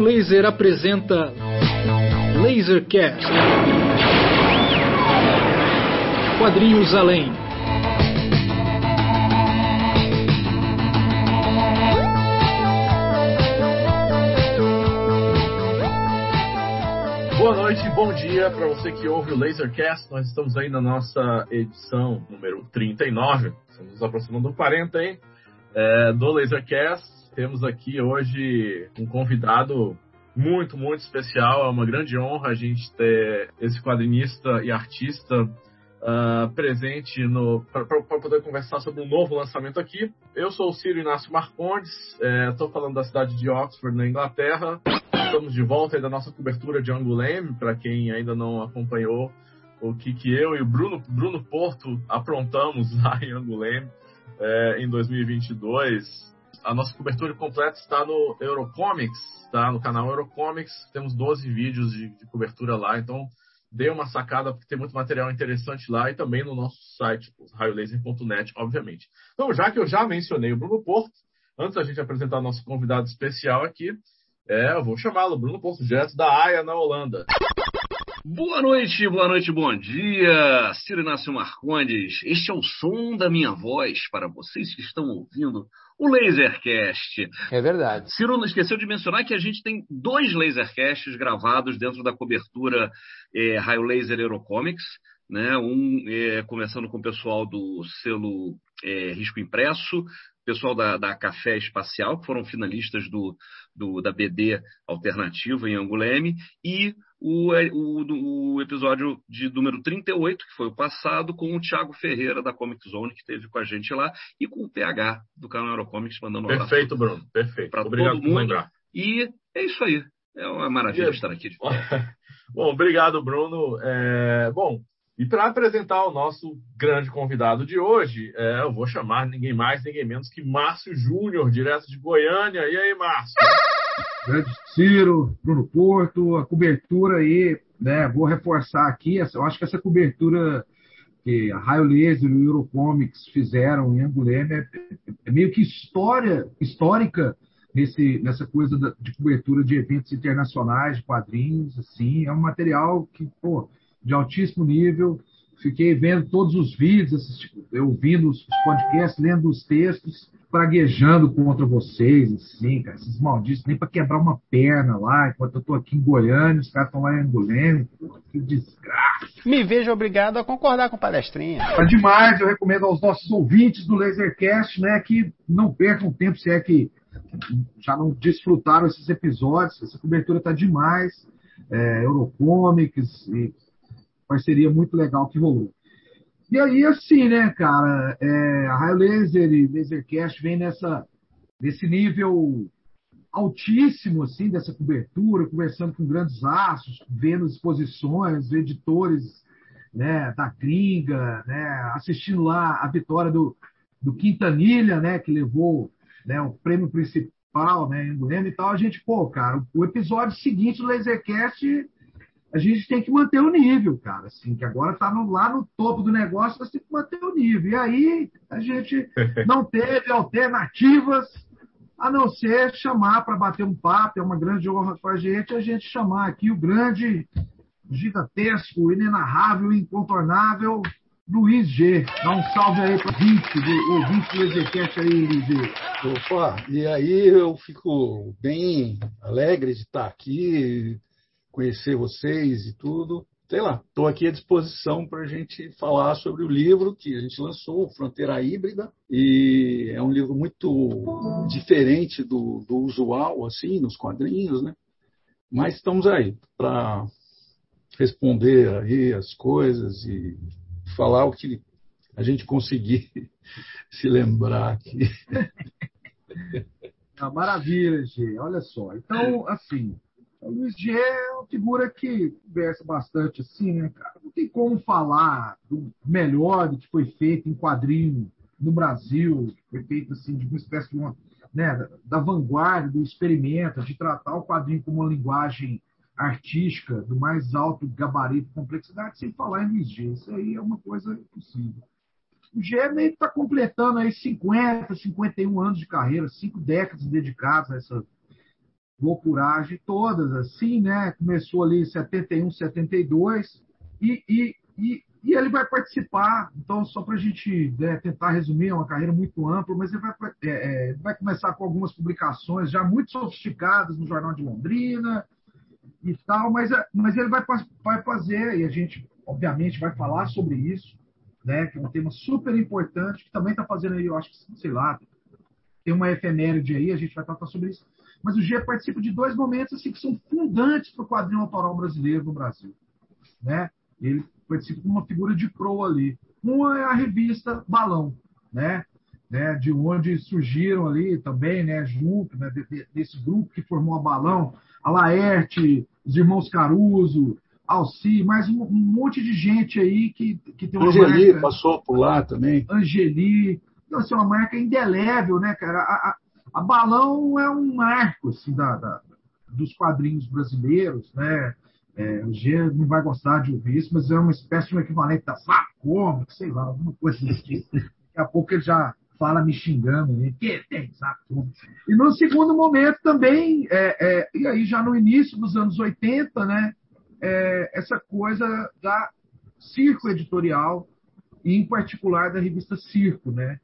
Raio Laser apresenta Lasercast. Quadrinhos além. Boa noite, bom dia para você que ouve o Lasercast. Nós estamos aí na nossa edição número 39. Estamos aproximando do 40, hein? É, do Lasercast. Temos aqui hoje um convidado muito, muito especial. É uma grande honra a gente ter esse quadrinista e artista uh, presente para poder conversar sobre um novo lançamento aqui. Eu sou o Ciro Inácio Marcondes, estou é, falando da cidade de Oxford, na Inglaterra. Estamos de volta aí da nossa cobertura de Anguleme, para quem ainda não acompanhou o que, que eu e o Bruno, Bruno Porto aprontamos lá em Anguleme é, em 2022 a nossa cobertura completa está no Eurocomics, tá? No canal Eurocomics, temos 12 vídeos de, de cobertura lá, então dê uma sacada porque tem muito material interessante lá e também no nosso site, raiolaser.net, obviamente. Então, já que eu já mencionei o Bruno Porto, antes da gente apresentar nosso convidado especial aqui, é, eu vou chamá-lo, Bruno Porto, direto da Haia, na Holanda. Boa noite, boa noite, bom dia. Ciro Inácio Marcondes, este é o som da minha voz para vocês que estão ouvindo o Lasercast. É verdade. Ciro não esqueceu de mencionar que a gente tem dois Lasercasts gravados dentro da cobertura é, Raio Laser Eurocomics. Né? Um é, começando com o pessoal do selo é, Risco Impresso, pessoal da, da Café Espacial, que foram finalistas do, do, da BD Alternativa em Anguleme, e o, o, o, episódio de número 38, que foi o passado, com o Thiago Ferreira, da Comic Zone, que esteve com a gente lá, e com o PH, do canal Eurocomics, mandando um Perfeito, Bruno, perfeito. Para todo mundo. lembrar. E é isso aí. É uma maravilha e... estar aqui. bom, obrigado, Bruno. É... Bom, e para apresentar o nosso grande convidado de hoje, é, eu vou chamar ninguém mais, ninguém menos que Márcio Júnior, direto de Goiânia. E aí, Márcio? Grande Ciro, Bruno Porto, a cobertura aí, né? Vou reforçar aqui, eu acho que essa cobertura que a Raio Laser e o Eurocomics fizeram em Anguleme é, é, meio que história, histórica nesse, nessa coisa de cobertura de eventos internacionais, de quadrinhos, assim, é um material que, pô, de altíssimo nível. Fiquei vendo todos os vídeos, ouvindo os podcasts, lendo os textos, praguejando contra vocês, assim, cara, esses malditos, nem para quebrar uma perna lá, enquanto eu tô aqui em Goiânia, os caras estão lá em Angolênia, que desgraça. Me vejo obrigado a concordar com palestrinha. É demais, eu recomendo aos nossos ouvintes do Lasercast, né, que não percam tempo, se é que já não desfrutaram esses episódios, essa cobertura está demais, é, Eurocomics e parceria muito legal que rolou. E aí, assim, né, cara, é, a Raio Laser e Lasercast vem nessa, nesse nível altíssimo, assim, dessa cobertura, conversando com grandes astros, vendo exposições, editores né, da gringa, né, assistindo lá a vitória do, do Quintanilha, né, que levou né, o prêmio principal né, em Goiânia e tal. A gente, pô, cara, o episódio seguinte do Lasercast a gente tem que manter o nível, cara. Assim, que agora está lá no topo do negócio, nós temos que manter o nível. E aí a gente não teve alternativas a não ser chamar para bater um papo. É uma grande honra para a gente a gente chamar aqui o grande, gigantesco, inenarrável, incontornável Luiz G. Dá um salve aí para o ouvinte do Execute aí, Luiz G. Opa, e aí eu fico bem alegre de estar aqui conhecer vocês e tudo. Sei lá, estou aqui à disposição para a gente falar sobre o livro que a gente lançou, Fronteira Híbrida, e é um livro muito diferente do, do usual, assim, nos quadrinhos, né? Mas estamos aí para responder aí as coisas e falar o que a gente conseguir se lembrar aqui. Ah, maravilha, Gê. Olha só. Então, assim, o Luiz G é uma figura que conversa bastante assim, né, cara? Não tem como falar do melhor do que foi feito em quadrinho no Brasil, foi feito assim, de uma espécie de uma, né, da vanguarda, do experimento, de tratar o quadrinho como uma linguagem artística do mais alto gabarito e complexidade, sem falar em Luiz G. Isso aí é uma coisa impossível. O G meio que está completando aí 50, 51 anos de carreira, cinco décadas dedicadas a essa loucuragem todas, assim, né? Começou ali em 71, 72, e, e, e, e ele vai participar. Então, só para a gente né, tentar resumir, é uma carreira muito ampla, mas ele vai, é, é, vai começar com algumas publicações já muito sofisticadas no Jornal de Londrina e tal, mas, é, mas ele vai, vai fazer, e a gente, obviamente, vai falar sobre isso, né? Que é um tema super importante, que também está fazendo aí, eu acho que, sei lá, tem uma efeméride aí, a gente vai tratar sobre isso. Mas o G participa de dois momentos assim, que são fundantes para o quadrinho autoral brasileiro no Brasil. Né? Ele participa como uma figura de pro ali. Uma é a revista Balão, né? né? de onde surgiram ali também, né? junto né? desse grupo que formou a Balão, a Laerte, os irmãos Caruso, Alci, mais um, um, monte de gente aí que, que tem uma Angeli marca, passou por lá também. Angeli, então, assim, uma marca indelével, né, cara? A, a, a Balão é um marco assim, da, da, dos quadrinhos brasileiros, né? É, o G não vai gostar de ouvir isso, mas é uma espécie de um equivalente da Sacômico, sei lá, alguma coisa desse tipo. Daqui a pouco ele já fala me xingando, né? que tem Sacômico. E no segundo momento também, é, é, e aí já no início dos anos 80, né? É, essa coisa da circo editorial, e em particular da revista Circo, né?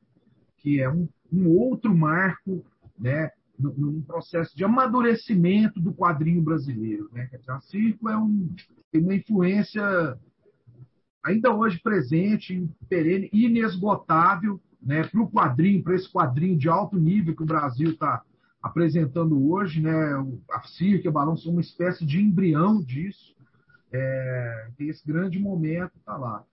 que é um, um outro marco né, num processo de amadurecimento do quadrinho brasileiro. Né? A Circo é um, tem uma influência ainda hoje presente, perene, inesgotável né, para o quadrinho, para esse quadrinho de alto nível que o Brasil está apresentando hoje. Né? A Circo e o Balão são uma espécie de embrião disso. É, tem esse grande momento, está lá.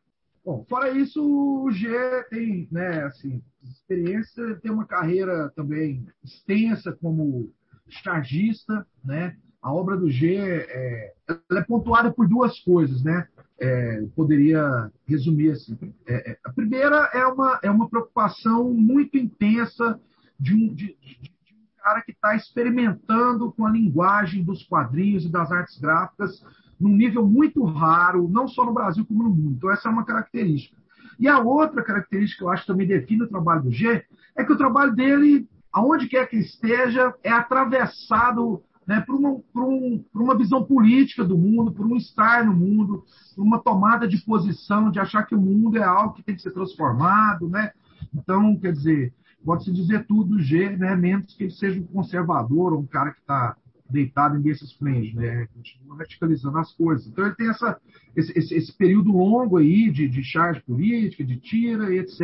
Bom, fora isso, o G tem, né, assim, experiência, tem uma carreira também extensa como chargista, né? A obra do G é, é pontuada por duas coisas, né? É, poderia resumir assim. É, é, a primeira é uma, é uma preocupação muito intensa de um, de, de, de um cara que está experimentando com a linguagem dos quadrinhos e das artes gráficas num nível muito raro, não só no Brasil como no mundo. Então, essa é uma característica. E a outra característica que eu acho que também define o trabalho do G é que o trabalho dele, aonde quer que esteja, é atravessado né, por, uma, por, um, por uma visão política do mundo, por um estar no mundo, por uma tomada de posição de achar que o mundo é algo que tem que ser transformado. Né? Então, quer dizer, pode-se dizer tudo do G, né, menos que ele seja um conservador ou um cara que está deitado em berços planos, né? Continua radicalizando as coisas. Então ele tem essa, esse, esse, esse período longo aí de, de charge política, de tira e etc.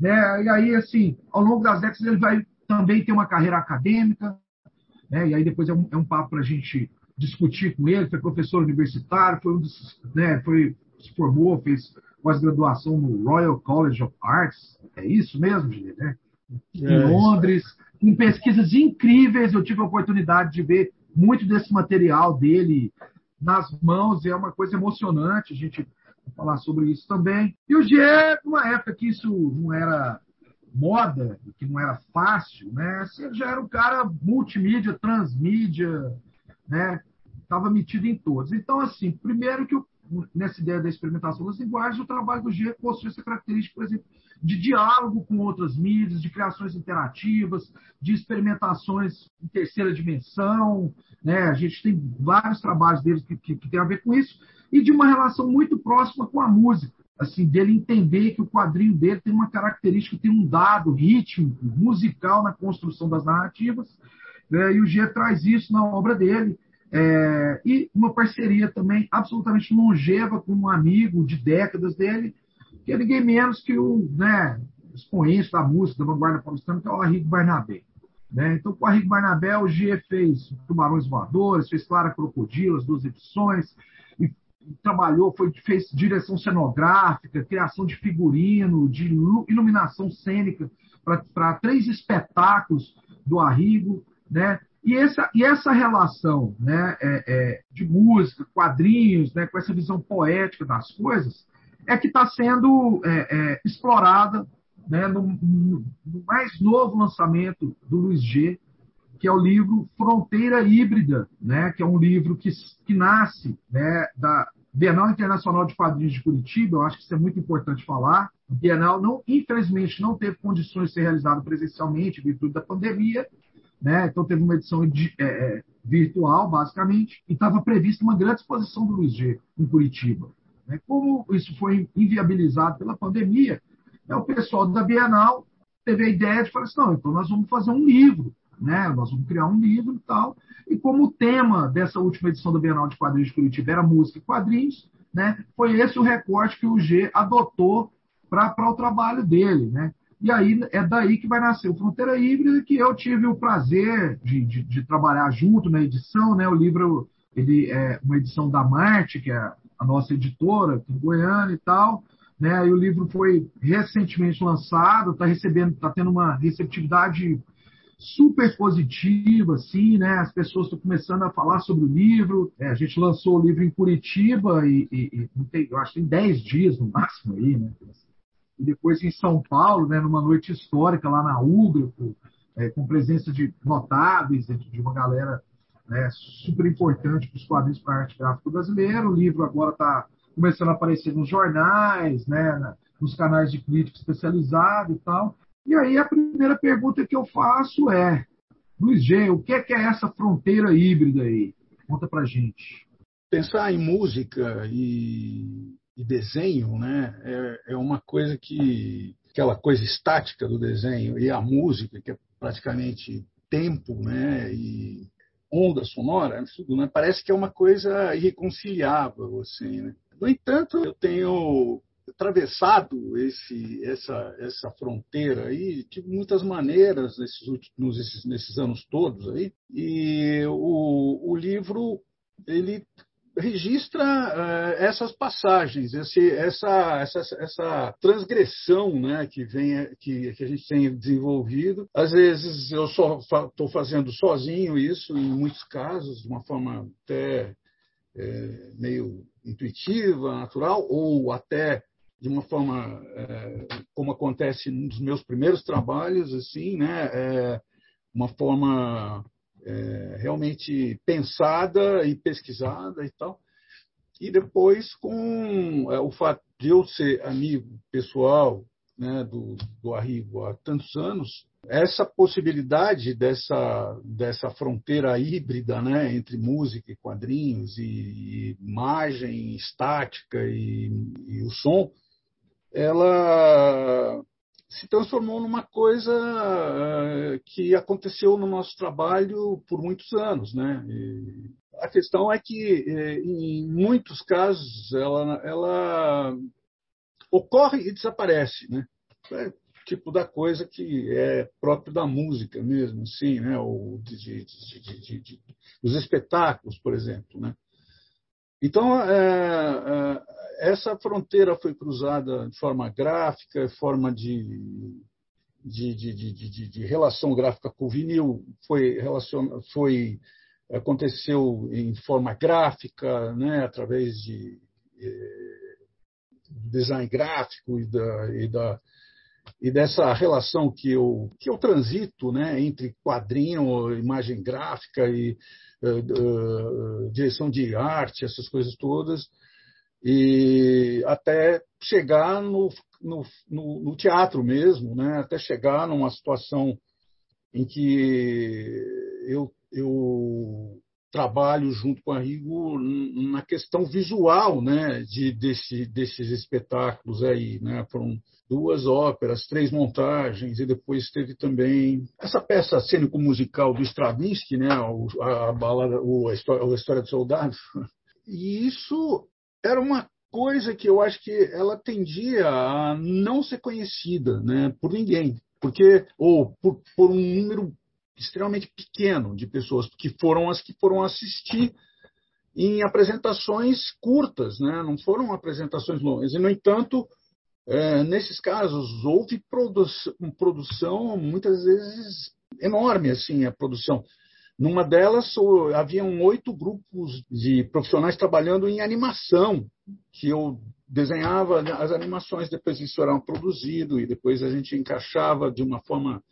Né? E aí, assim, ao longo das décadas ele vai também ter uma carreira acadêmica, né? E aí depois é um, é um papo para a gente discutir com ele. Foi professor universitário, foi um dos, né? Foi se formou, fez pós-graduação no Royal College of Arts. É isso mesmo, Gilles, né? Em é, Londres com pesquisas incríveis. Eu tive a oportunidade de ver muito desse material dele nas mãos, e é uma coisa emocionante a gente falar sobre isso também. E o G, numa época que isso não era moda, que não era fácil, né? Você já era um cara multimídia, transmídia, né? Estava metido em todos. Então, assim, primeiro que eu, nessa ideia da experimentação das linguagens, o trabalho do G possui essa característica, por exemplo, de diálogo com outras mídias, de criações interativas, de experimentações em terceira dimensão. Né? A gente tem vários trabalhos deles que, que, que tem a ver com isso, e de uma relação muito próxima com a música. Assim, dele entender que o quadrinho dele tem uma característica, tem um dado rítmico, musical na construção das narrativas, né? e o G traz isso na obra dele. É, e uma parceria também absolutamente longeva com um amigo de décadas dele, que é ninguém menos que o né, expoente da música da vanguarda paulistana, que é o Arrigo Barnabé. Né? Então, com o Arrigo Barnabé, o G fez Tubarões Voadores, fez Clara Crocodilo, as duas edições, e trabalhou, foi, fez direção cenográfica, criação de figurino, de iluminação cênica para três espetáculos do Arrigo, né? E essa, e essa relação né, é, é, de música, quadrinhos, né, com essa visão poética das coisas, é que está sendo é, é, explorada né, no, no, mais novo lançamento do Luiz G., que é o livro Fronteira Híbrida, né, que é um livro que, que nasce né, da Bienal Internacional de Quadrinhos de Curitiba. Eu acho que isso é muito importante falar. A Bienal, não, infelizmente, não teve condições de ser realizado presencialmente, em virtude da pandemia, né? Então teve uma edição de, é, é virtual, basicamente, e estava prevista uma grande exposição do Luiz G em Curitiba. Né? Como isso foi inviabilizado pela pandemia, é o pessoal da Bienal teve a ideia de falar assim, não, então nós vamos fazer um livro, né? Nós vamos criar um livro e tal. E como o tema dessa última edição da Bienal de Quadrinhos de Curitiba era música e quadrinhos, né? Foi esse o recorte que o G adotou para o trabalho dele, né? E aí é daí que vai nascer o Fronteira Híbrida, que eu tive o prazer de, de, de, trabalhar junto na edição, né? O livro ele é uma edição da Marte, que é a nossa editora em Goiânia e tal, né? E o livro foi recentemente lançado, está recebendo, está tendo uma receptividade super positiva, assim, né? As pessoas estão começando a falar sobre o livro. É, a gente lançou o livro em Curitiba e, e, e eu acho que tem 10 dias no máximo aí, né? E depois em São Paulo, né? Numa noite histórica lá na Ugra, é, com presença de notáveis, de uma galera né, super importante para os quadrinhos para a arte gráfica brasileira. O livro agora está começando a aparecer nos jornais, né, nos canais de crítica especializada e tal. E aí a primeira pergunta que eu faço é, Luiz G, o que é, que é essa fronteira híbrida aí? Conta pra gente. Pensar em música e, e desenho, né, é, é, uma coisa que aquela coisa estática do desenho e a música que é praticamente tempo, né, e onda sonora, tudo, né, parece que é uma coisa irreconciliável, assim, né? No entanto, eu tenho atravessado esse, essa, essa fronteira aí de muitas maneiras nesses, últimos, nesses, nesses anos todos aí e o, o livro ele registra uh, essas passagens, esse, essa, essa, essa transgressão né, que, vem, que, que a gente tem desenvolvido. Às vezes eu só estou fazendo sozinho isso, em muitos casos, de uma forma até é, meio intuitiva, natural, ou até de uma forma é, como acontece nos meus primeiros trabalhos, assim, né, é, uma forma é, realmente pensada e pesquisada e tal. E depois com é, o fato de eu ser amigo pessoal né, do, do Arrigo há tantos anos, essa possibilidade dessa, dessa fronteira híbrida né, entre música e quadrinhos, e, e imagem estática e, e o som, ela se transformou numa coisa uh, que aconteceu no nosso trabalho por muitos anos, né? E a questão é que, eh, em muitos casos, ela, ela ocorre e desaparece, né? É tipo da coisa que é próprio da música mesmo, assim, né? Ou de, de, de, de os espetáculos, por exemplo, né? Então, é, é, essa fronteira foi cruzada de forma gráfica, forma de, de, de, de relação gráfica com o vinil, foi, foi aconteceu em forma gráfica, né, através de eh, design gráfico e, da, e, da, e dessa relação que eu, que eu transito né, entre quadrinho, imagem gráfica e uh, uh, direção de arte, essas coisas todas, e até chegar no, no, no, no teatro mesmo, né? até chegar numa situação em que eu, eu trabalho junto com a Rigo na questão visual né, de, desse, desses espetáculos aí. Né? Foram duas óperas, três montagens, e depois teve também essa peça cênico-musical do Stravinsky, né, a, a, balada, a, história, a história do soldado. E isso era uma coisa que eu acho que ela tendia a não ser conhecida né, por ninguém, porque ou por, por um número extremamente pequeno de pessoas que foram as que foram assistir em apresentações curtas, né? não foram apresentações longas. E, no entanto, é, nesses casos, houve produ produção, muitas vezes, enorme, assim, a produção. Numa delas, haviam oito grupos de profissionais trabalhando em animação, que eu desenhava as animações, depois isso era produzido e depois a gente encaixava de uma forma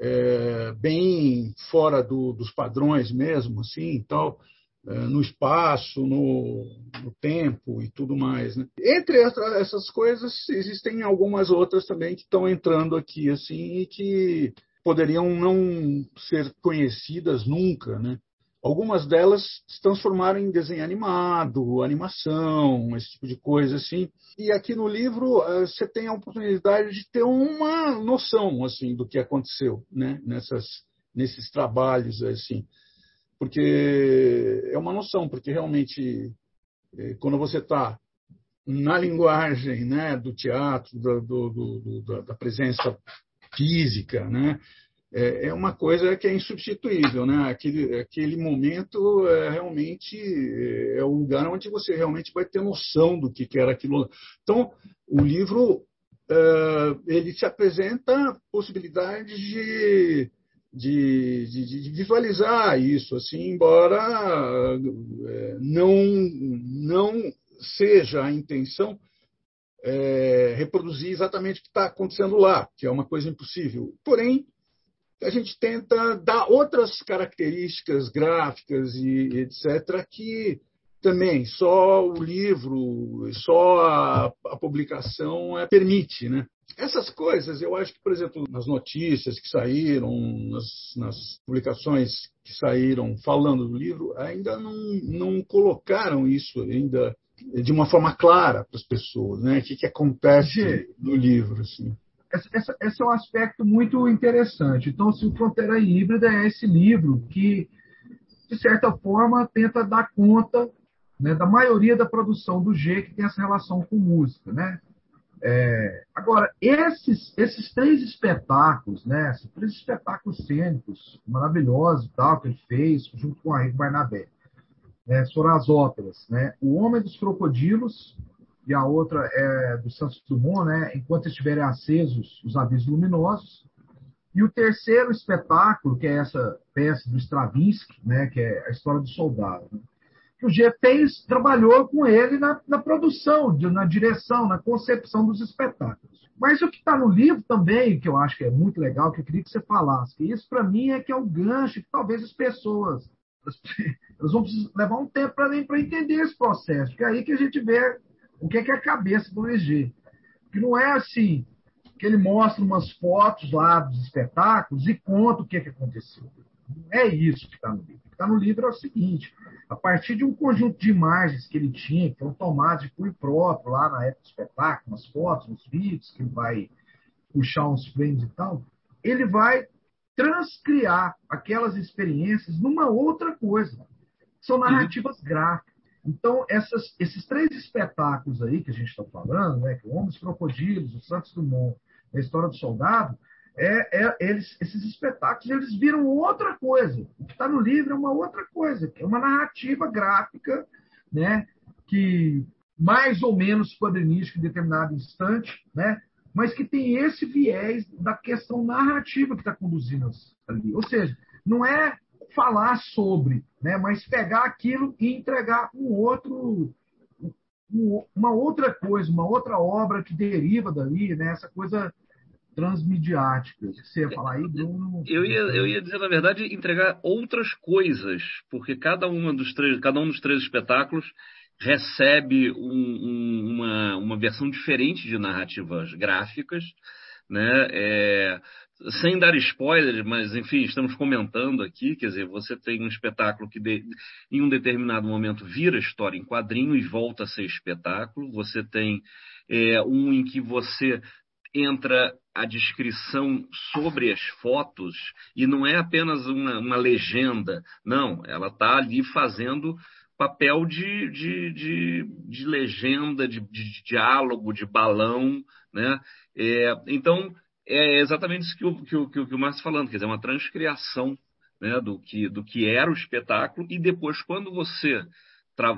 é, bem fora do, dos padrões mesmo, assim, tal, é, no espaço, no, no, tempo e tudo mais. Né? Entre essas coisas, existem algumas outras também que estão entrando aqui, assim, e que poderiam não ser conhecidas nunca, né? Algumas delas se transformaram em desenho animado, animação, esse tipo de coisa assim. E aqui no livro eh, você tem a oportunidade de ter uma noção assim do que aconteceu, né? Nessas, nesses trabalhos assim, porque é uma noção, porque realmente eh, quando você está na linguagem, né, do teatro, do, do, da presença física, né? É, é uma coisa que é insubstituível, né? Aquele, aquele momento é realmente é o lugar onde você realmente vai ter noção do que, era aquilo. Então, o livro uh, ele te apresenta possibilidades de, de, de, de, visualizar isso, assim, embora não não seja a intenção é, reproduzir exatamente o que está acontecendo lá, que é uma coisa impossível. Porém, a gente tenta dar outras características gráficas e etc. que também só o livro, só a, a publicação é, permite, né? Essas coisas, eu acho que, por exemplo, nas notícias que saíram, nas, nas publicações que saíram falando do livro, ainda não, não colocaram isso ainda de uma forma clara para as pessoas, né? O que, que acontece no livro, assim. Esse, esse, é um aspecto muito interessante. Então, se o Fronteira Híbrida é esse livro que, de certa forma, tenta dar conta né, da maioria da produção do G que tem essa relação com música, né? É, agora, esses, esses três espetáculos, né, esses três espetáculos cênicos maravilhosos tal, que ele fez junto com a Henrique Barnabé, né, foram as óperas, né? O Homem dos Crocodilos e a outra é do Santos Dumont, né? Enquanto estiverem acesos os avisos luminosos. E o terceiro espetáculo, que é essa peça do Stravinsky, né? Que é a história do soldado. Né? Que o G trabalhou com ele na, na produção, na direção, na concepção dos espetáculos. Mas o que está no livro também, que eu acho que é muito legal, que eu queria que você falasse, que isso para mim é que é o gancho que talvez as pessoas elas vão levar um tempo para entender esse processo, porque é aí que a gente vê o que é, a cabeça do EG. Que não é assim que ele mostra umas fotos lá dos espetáculos e conta o que, é que aconteceu. É isso que está no livro. O que está no livro é o seguinte: a partir de um conjunto de imagens que ele tinha, que foram tomadas de cunho próprio lá na época do espetáculo, nas fotos, nos vídeos, que ele vai puxar uns frames e tal, ele vai transcriar aquelas experiências numa outra coisa. São narrativas gráficas. Então, essas, esses três espetáculos aí que a gente está falando, né, que o Homens Crocodilos, o Santos Dumont, a História do Soldado, é, é, eles, esses espetáculos eles viram outra coisa. O que está no livro é uma outra coisa, que é uma narrativa gráfica, né, que mais ou menos quadrinística em determinado instante, né, mas que tem esse viés da questão narrativa que está conduzindo ali. Ou seja, não é falar sobre, né, mas pegar aquilo e entregar um outro, uma outra coisa, uma outra obra que deriva dali, né, essa coisa transmediática. Você ia falar aí, Bruno? Eu ia, eu ia dizer, na verdade, entregar outras coisas, porque cada, uma dos três, cada um dos três espetáculos recebe um, um, uma, uma versão diferente de narrativas gráficas, né? É, sem dar spoiler, mas enfim, estamos comentando aqui, quer dizer, você tem um espetáculo que de, em um determinado momento vira história em quadrinho e volta a ser espetáculo. Você tem é, um em que você entra a descrição sobre as fotos e não é apenas uma, uma legenda, não, ela está ali fazendo papel de, de, de, de legenda, de, de, diálogo, de balão, né? É, então, é exatamente isso que o, que o, que o, Márcio está falando, quer dizer, uma transcriação né, do, que, do que era o espetáculo e depois, quando você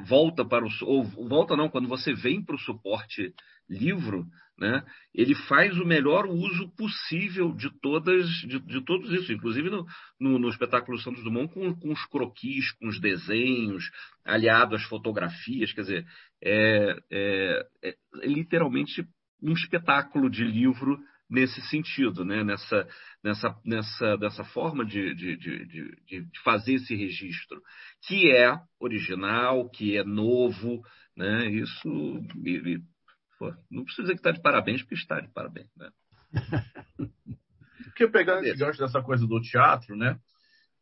volta para o... ou volta não, quando você vem para o suporte livro, né, ele faz o melhor uso possível de todas de, de todos isso, inclusive no, no, no, espetáculo Santos Dumont com, com os croquis, com os desenhos, aliado às fotografias, quer dizer, é, é, é literalmente um espetáculo de livro nesse sentido, né? nessa, nessa, nessa, dessa forma de, de, de, de, fazer esse registro, que é original, que é novo, né? isso Pô, não precisa que está de parabéns, porque está de parabéns. Né? Porque pegando esse gancho dessa coisa do teatro, né?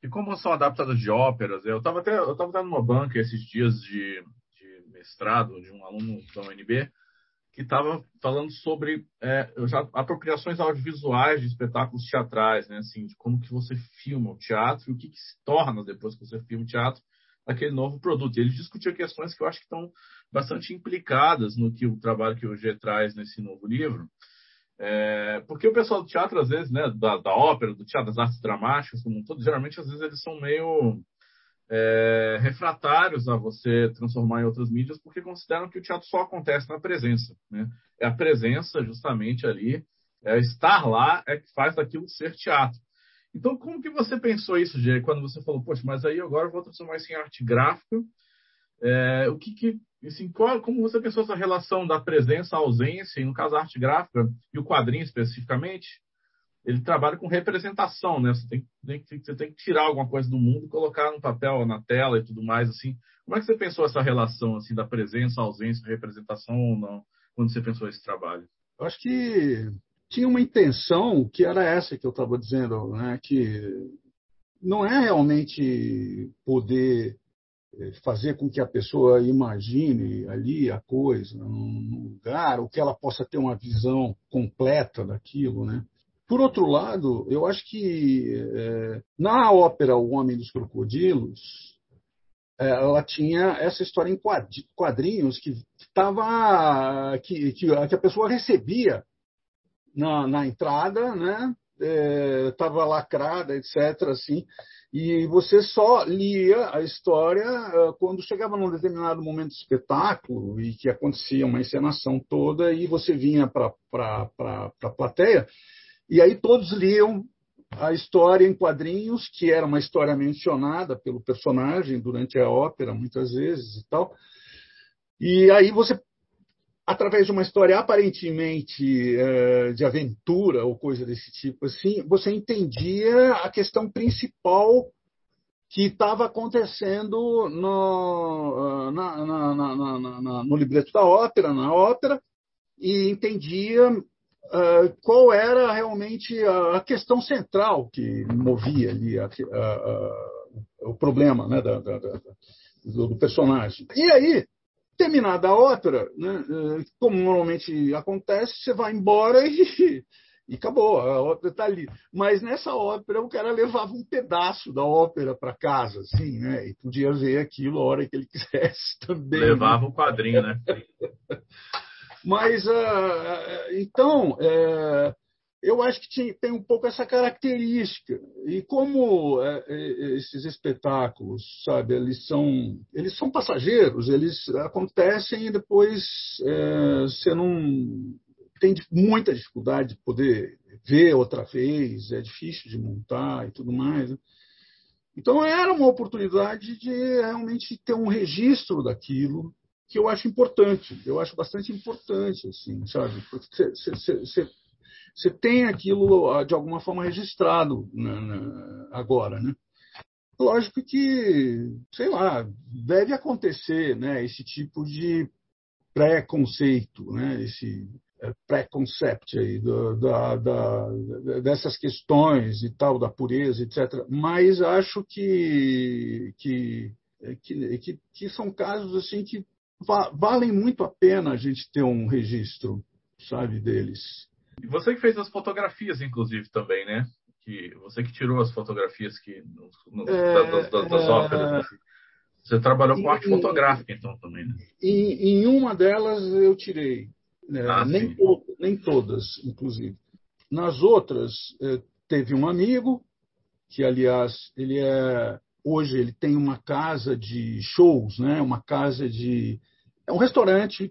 E como são adaptadas de óperas, eu estava até eu tava numa banca esses dias de, de mestrado de um aluno da UNB que estava falando sobre é, já, apropriações audiovisuais de espetáculos teatrais, né? Assim, de como que você filma o teatro e o que, que se torna depois que você filma o teatro aquele novo produto. E ele discutiu questões que eu acho que estão bastante implicadas no que o trabalho que o G traz nesse novo livro. É, porque o pessoal do teatro, às vezes, né, da, da ópera, do teatro, das artes dramáticas, como um todo, geralmente, às vezes, eles são meio é, refratários a você transformar em outras mídias, porque consideram que o teatro só acontece na presença. Né? É a presença, justamente, ali, é estar lá, é que faz daquilo ser teatro. Então, como que você pensou isso, Gê, quando você falou, poxa, mas aí agora eu vou transformar isso em arte gráfica? É, o que, que assim, qual, como você pensou essa relação da presença, ausência, e no caso a arte gráfica e o quadrinho especificamente? Ele trabalha com representação, né? Você tem, tem, você tem que tirar alguma coisa do mundo, colocar no papel, na tela e tudo mais, assim. Como é que você pensou essa relação, assim, da presença, ausência, representação ou não, quando você pensou esse trabalho? Eu acho que tinha uma intenção que era essa que eu estava dizendo, né? que não é realmente poder fazer com que a pessoa imagine ali a coisa num lugar, ou que ela possa ter uma visão completa daquilo, né? Por outro lado, eu acho que é, na ópera O Homem dos Crocodilos, é, ela tinha essa história em quadrinhos que, tava, que, que, que a pessoa recebia na, na entrada, né? Estava é, lacrada, etc. Assim, e você só lia a história uh, quando chegava num determinado momento do espetáculo e que acontecia uma encenação toda e você vinha para a plateia e aí todos liam a história em quadrinhos, que era uma história mencionada pelo personagem durante a ópera, muitas vezes e tal. E aí você através de uma história aparentemente é, de aventura ou coisa desse tipo assim, você entendia a questão principal que estava acontecendo no, na, na, na, no libreto da ópera, na ópera, e entendia uh, qual era realmente a, questão central que movia ali a, a, o problema né, da, da, da, do personagem. E aí, terminada a ópera, né, como normalmente acontece, você vai embora e, e acabou, a ópera está ali. Mas nessa ópera o cara levava um pedaço da ópera para casa, assim, né? E podia ver aquilo a hora que ele quisesse também. Levava o um quadrinho, né? Mas uh, então uh, eu acho que tem um pouco essa característica. E como é, é, esses espetáculos, sabe, eles são, eles são passageiros, eles acontecem e depois é, você não tem muita dificuldade de poder ver outra vez, é difícil de montar e tudo mais. Né? Então era uma oportunidade de realmente ter um registro daquilo que eu acho importante, eu acho bastante importante, assim, sabe? Porque você você tem aquilo de alguma forma registrado né, né, agora, né? Lógico que, sei lá, deve acontecer, né, esse tipo de preconceito, né, esse é, preconcept aí do, da, da, dessas questões e tal da pureza, etc. Mas acho que que, que, que são casos assim que valem muito a pena a gente ter um registro, sabe, deles. E você que fez as fotografias, inclusive, também, né? Que você que tirou as fotografias que no, no, é, das, das, das é... óperas. Você trabalhou com arte fotográfica, então, também, né? Em, em uma delas eu tirei. Né? Ah, nem, nem todas, inclusive. Nas outras, eh, teve um amigo, que, aliás, ele é. Hoje ele tem uma casa de shows, né? uma casa de. É um restaurante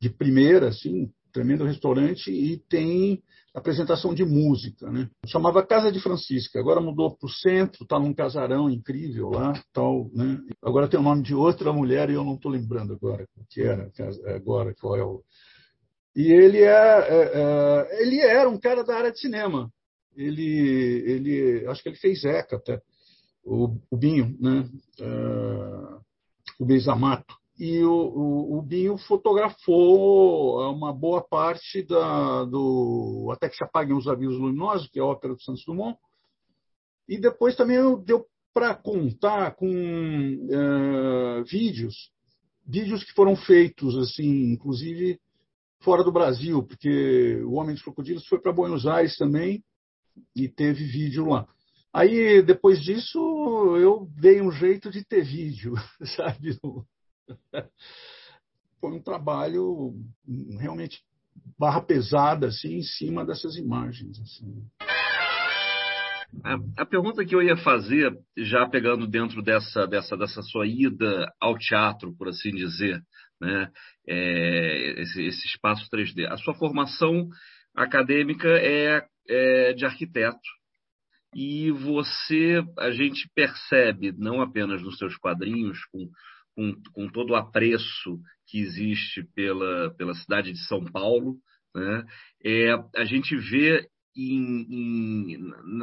de primeira, assim, tremendo restaurante e tem apresentação de música, né? Chamava Casa de Francisca, agora mudou para o centro, está num casarão incrível lá, tal, né? Agora tem o nome de outra mulher e eu não estou lembrando agora o que era agora qual é o. E ele é, é, é, ele era um cara da área de cinema. Ele, ele, acho que ele fez ECA até, o, o Binho, né? Uh, o Beizamato. E o, o, o, Binho fotografou uma boa parte da, do Até que se apaguem os avisos luminosos, que é a ópera do Santos Dumont, e depois também deu para contar com uh, vídeos, vídeos que foram feitos, assim, inclusive fora do Brasil, porque o Homem dos Crocodilos foi para Buenos Aires também e teve vídeo lá. Aí, depois disso, eu dei um jeito de ter vídeo, sabe? Foi um trabalho realmente barra pesada, assim, em cima dessas imagens. Assim. A, a, pergunta que eu ia fazer, já pegando dentro dessa, dessa, dessa sua ida ao teatro, por assim dizer, né? É, esse, esse espaço 3D. A sua formação acadêmica é, é de arquiteto e você, a gente percebe, não apenas nos seus quadrinhos, com, com, com todo o apreço que existe pela, pela cidade de São Paulo, né? é, a gente vê em, em,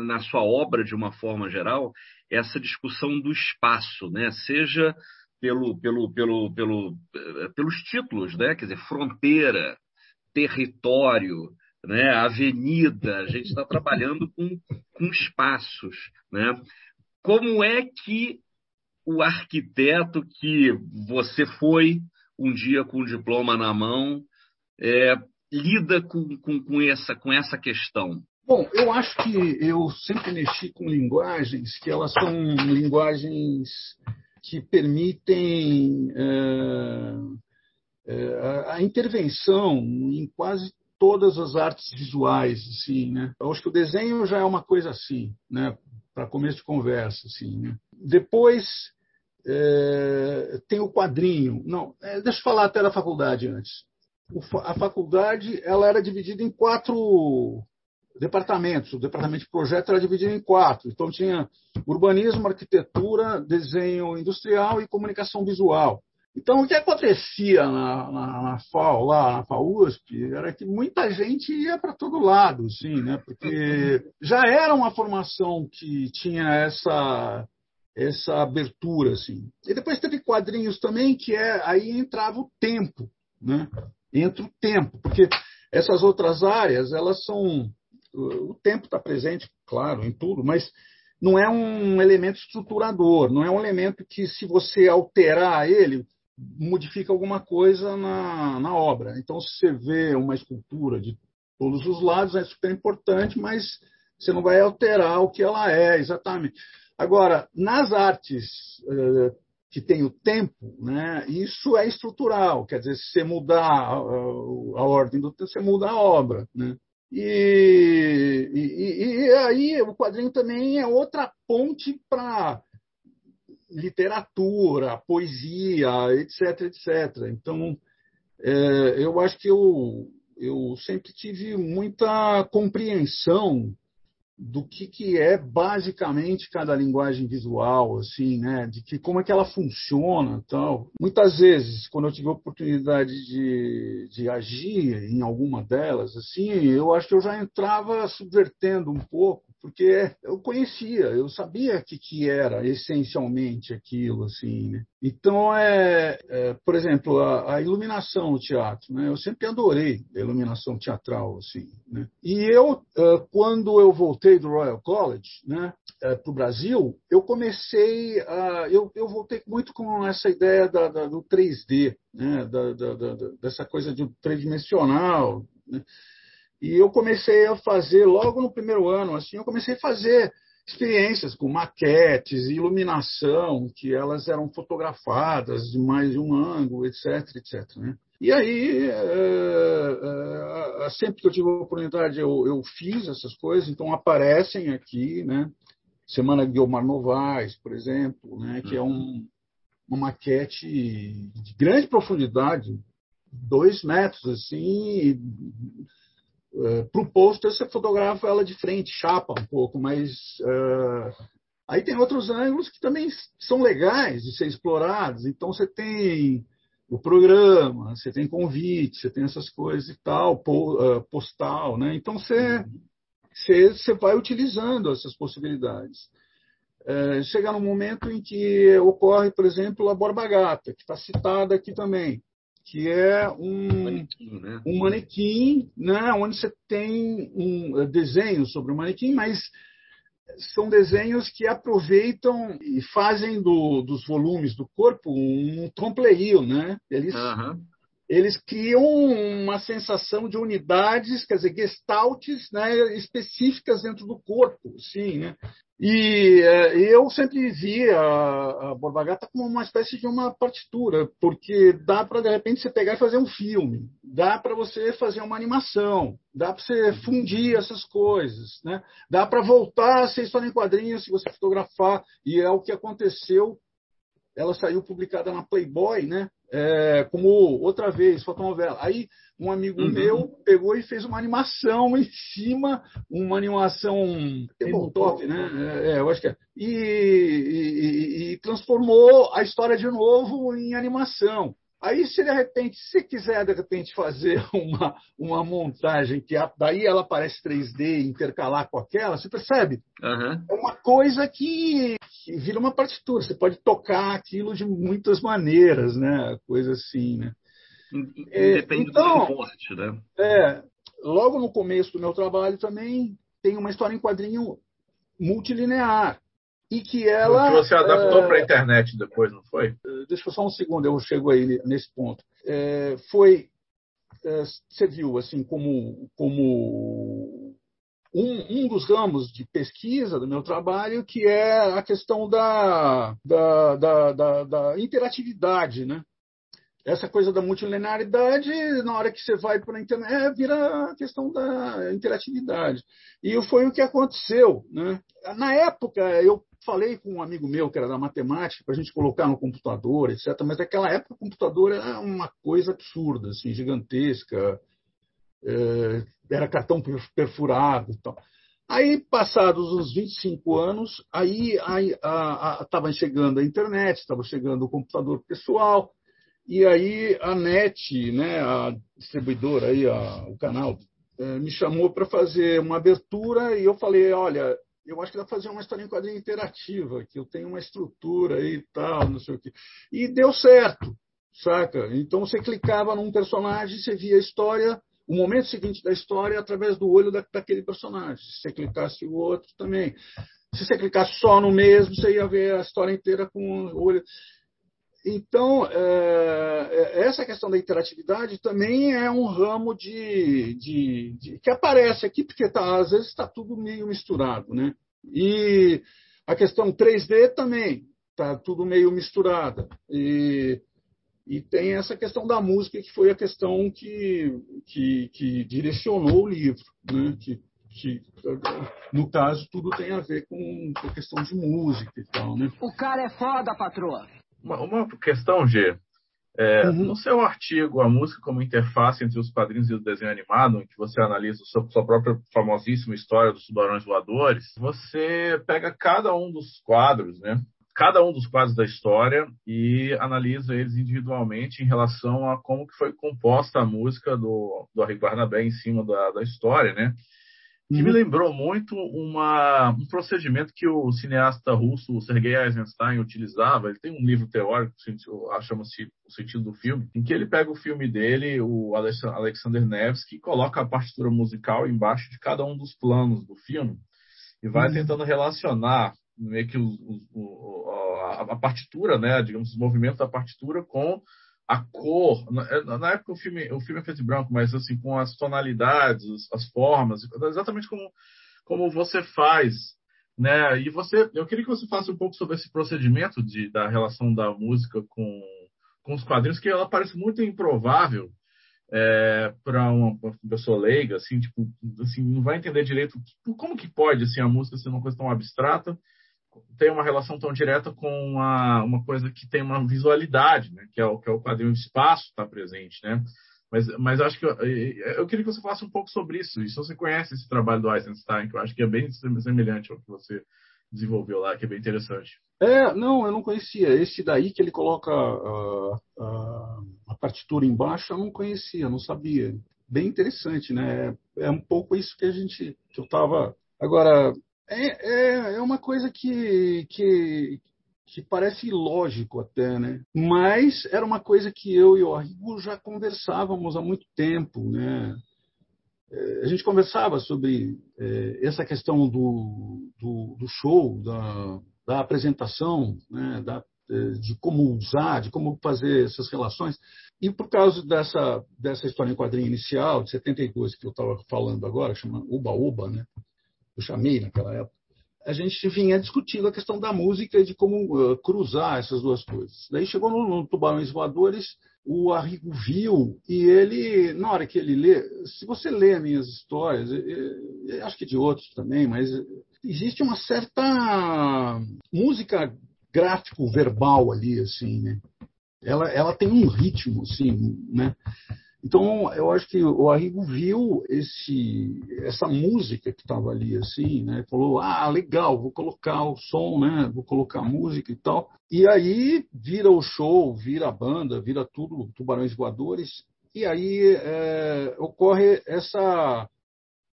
na sua obra, de uma forma geral, essa discussão do espaço, né? seja pelo, pelo, pelo, pelo, eh, pelos títulos, né? quer dizer, fronteira, território, né? avenida, a gente está trabalhando com, com espaços. Né? Como é que o arquiteto que você foi um dia com o diploma na mão é, lida com, com, com, essa, com essa questão? Bom, eu acho que eu sempre mexi com linguagens que elas são linguagens que permitem é, é, a intervenção em quase todas as artes visuais, assim, né? Eu acho que o desenho já é uma coisa assim, né? Para começo de conversa, assim. Né? Depois é, tem o quadrinho. Não, é, deixa eu falar até da faculdade antes. O, a faculdade ela era dividida em quatro departamentos. O departamento de projeto era dividido em quatro. Então tinha urbanismo, arquitetura, desenho industrial e comunicação visual. Então, o que acontecia na, na, na FAO, lá na FAUSP, era que muita gente ia para todo lado, sim, né? porque já era uma formação que tinha essa, essa abertura. Assim. E depois teve quadrinhos também, que é aí entrava o tempo. Né? Entra o tempo, porque essas outras áreas, elas são. O tempo está presente, claro, em tudo, mas não é um elemento estruturador, não é um elemento que, se você alterar ele, modifica alguma coisa na, na obra. Então, se você vê uma escultura de todos os lados, é super importante, mas você não vai alterar o que ela é exatamente. Agora, nas artes uh, que tem o tempo, né, isso é estrutural, quer dizer, se você mudar a, a ordem do tempo, você muda a obra. Né? E, e, e, aí o quadrinho também é outra ponte para literatura, poesia, etc, etc. Então, é, eu acho que eu, eu sempre tive muita compreensão do que, que é basicamente cada linguagem visual, assim, né? De que como é que ela funciona, tal. Muitas vezes, quando eu tive a oportunidade de, de agir em alguma delas, assim, eu acho que eu já entrava subvertendo um pouco porque eu conhecia, eu sabia que que era essencialmente aquilo, assim. Né? Então é, é, por exemplo, a, a, iluminação no teatro, né? Eu sempre adorei a iluminação teatral, assim. Né? E eu, quando eu voltei do Royal College, né, para o Brasil, eu comecei a, eu, eu voltei muito com essa ideia da, da, do 3D, né? Da, dessa coisa de tridimensional. Né? E eu comecei a fazer, logo no primeiro ano, assim, eu comecei a fazer experiências com maquetes, iluminação, que elas eram fotografadas de mais de um ângulo, etc, etc. Né? E aí, é, é, sempre que eu tive a oportunidade, eu, eu, fiz essas coisas, então aparecem aqui, né? Semana Guilmar Novaes, por exemplo, né? que é um, uma maquete de grande profundidade, dois metros, assim, Uh, para o pôster, você fotografa ela de frente, chapa um pouco, mas uh, aí tem outros ângulos que também são legais de ser explorados. Então, você tem o programa, você tem convite, você tem essas coisas e tal, uh, postal. Né? Então, você, você, você vai utilizando essas possibilidades. é, chega num momento em que ocorre, por exemplo, a Borba Gata, que está citada aqui também, que é um manequim, né? um manequim né, onde você tem um desenho sobre o manequim, mas são desenhos que aproveitam e fazem do, dos volumes do corpo um trompleio, né? Eles, uhum. eles criam uma sensação de unidades, quer dizer, gestaltes né, específicas dentro do corpo, sim, né? E é, eu sempre vi a, a Borba Gata como uma espécie de uma partitura, porque dá para, de repente, você pegar e fazer um filme, dá para você fazer uma animação, dá para você fundir essas coisas, né? dá para voltar a ser história em quadrinhos se você fotografar, e é o que aconteceu. Ela saiu publicada na Playboy, né? É, como outra vez, fotonovela. Aí um amigo uhum. meu pegou e fez uma animação em cima, uma animação tabletop, né? É, é, eu acho que é. E, e, e, transformou a história de novo em animação. Aí, se de repente, se quiser de repente fazer uma, uma montagem que daí ela parece 3D intercalar com aquela, você percebe? Uhum. É uma coisa que, que, vira uma partitura. Você pode tocar aquilo de muitas maneiras, né? Coisa assim, né? Depende então, do suporte, né? É, logo no começo do meu trabalho também tem uma história em quadrinho multilinear. E que ela. Que você adaptou é, para a internet depois, não foi? Deixa eu só um segundo, eu chego aí nesse ponto. É, foi. É, você viu, assim, como, como um, um, dos ramos de pesquisa do meu trabalho, que é a questão da, da, da, da, da interatividade, né? Essa coisa da multilinearidade, na hora que você vai para a internet, é, vira a questão da interatividade. E foi o que aconteceu. Né? Na época, eu falei com um amigo meu que era da matemática, para a gente colocar no computador, etc. Mas naquela época o computador era uma coisa absurda, assim, gigantesca. É, era cartão perfurado e tal. Aí, passados uns 25 anos, aí estava chegando a internet, estava chegando o computador pessoal, e aí a NET, né, a distribuidora, aí, a, o canal, é, me chamou para fazer uma abertura e eu falei, olha, eu acho que dá para fazer uma história em quadrinho interativa, que eu tenho uma estrutura aí e tal, não sei o quê. E deu certo, saca? Então você clicava num personagem, você via a história, o momento seguinte da história através do olho da, daquele personagem. Se você clicasse o outro também. Se você clicasse só no mesmo, você ia ver a história inteira com o olho. Então, é, é, essa questão da interatividade também é um ramo de, de, de que aparece aqui, porque tá, às vezes está tudo meio misturado. Né? E a questão 3D também está tudo meio misturada. E, e tem essa questão da música, que foi a questão que, que, que direcionou o livro. Né? Que, que, no caso, tudo tem a ver com, com a questão de música e tal. Né? O cara é foda, patroa! Uma, uma questão, G. É, uhum. No seu artigo, A Música como Interface entre os Quadrinhos e o Desenho Animado, em que você analisa a sua própria famosíssima história dos tubarões voadores, você pega cada um dos quadros, né? Cada um dos quadros da história e analisa eles individualmente em relação a como que foi composta a música do, do Arrigo Barnabé em cima da, da história, né? Que me uhum. lembrou muito uma, um procedimento que o cineasta russo Sergei Eisenstein utilizava. Ele tem um livro teórico, chama-se O Sentido do Filme, em que ele pega o filme dele, o Alexander Nevsky, e coloca a partitura musical embaixo de cada um dos planos do filme e vai uhum. tentando relacionar meio que o, o, a, a partitura, né, digamos, os movimentos da partitura com a cor. Na, na, época o filme, o filme é e branco, mas assim, com as tonalidades, as formas, exatamente como, como você faz. Né? E você, eu queria que você falasse um pouco sobre esse procedimento de, da relação da música com, com os quadrinhos, que ela parece muito improvável é, para uma, uma, pessoa leiga, assim, tipo, assim, não vai entender direito como que pode assim, a música ser uma coisa tão abstrata tem uma relação tão direta com uma, uma coisa que tem uma visualidade, né? que, é o, que é o quadrinho de espaço está presente, né? Mas, mas acho que eu, eu, queria que você falasse um pouco sobre isso. E se você conhece esse trabalho do Eisenstein, que eu acho que é bem semelhante ao que você desenvolveu lá, que é bem interessante. É, não, eu não conhecia. Esse daí que ele coloca uh, uh, a partitura embaixo, eu não conhecia, não sabia. Bem interessante, né? É um pouco isso que a gente, que eu estava. Agora, É, é, é uma coisa que, que, que parece ilógico até, né? Mas era uma coisa que eu e o Arrigo já conversávamos há muito tempo, né? É, a gente conversava sobre é, essa questão do, do, do show, da, da apresentação, né? da, é, de como usar, de como fazer essas relações. E por causa dessa, dessa história em quadrinho inicial, de 72, que eu estava falando agora, chama Uba Uba, né? Eu chamei naquela época, a gente vinha discutindo a questão da música e de como uh, cruzar essas duas coisas. Daí chegou no, no Tubarões Voadores, o Arrigo viu e ele, na hora que ele lê, se você lê as minhas histórias, eu, eu, acho que de outros também, mas existe uma certa música gráfico verbal ali, assim, né? Ela, ela tem um ritmo, assim, né? Então, eu acho que o Arrigo viu esse, essa música que estava ali, assim, né? Falou, ah, legal, vou colocar o som, né? Vou colocar a música e tal. E aí vira o show, vira a banda, vira tudo, Tubarões Voadores. E aí é, ocorre essa,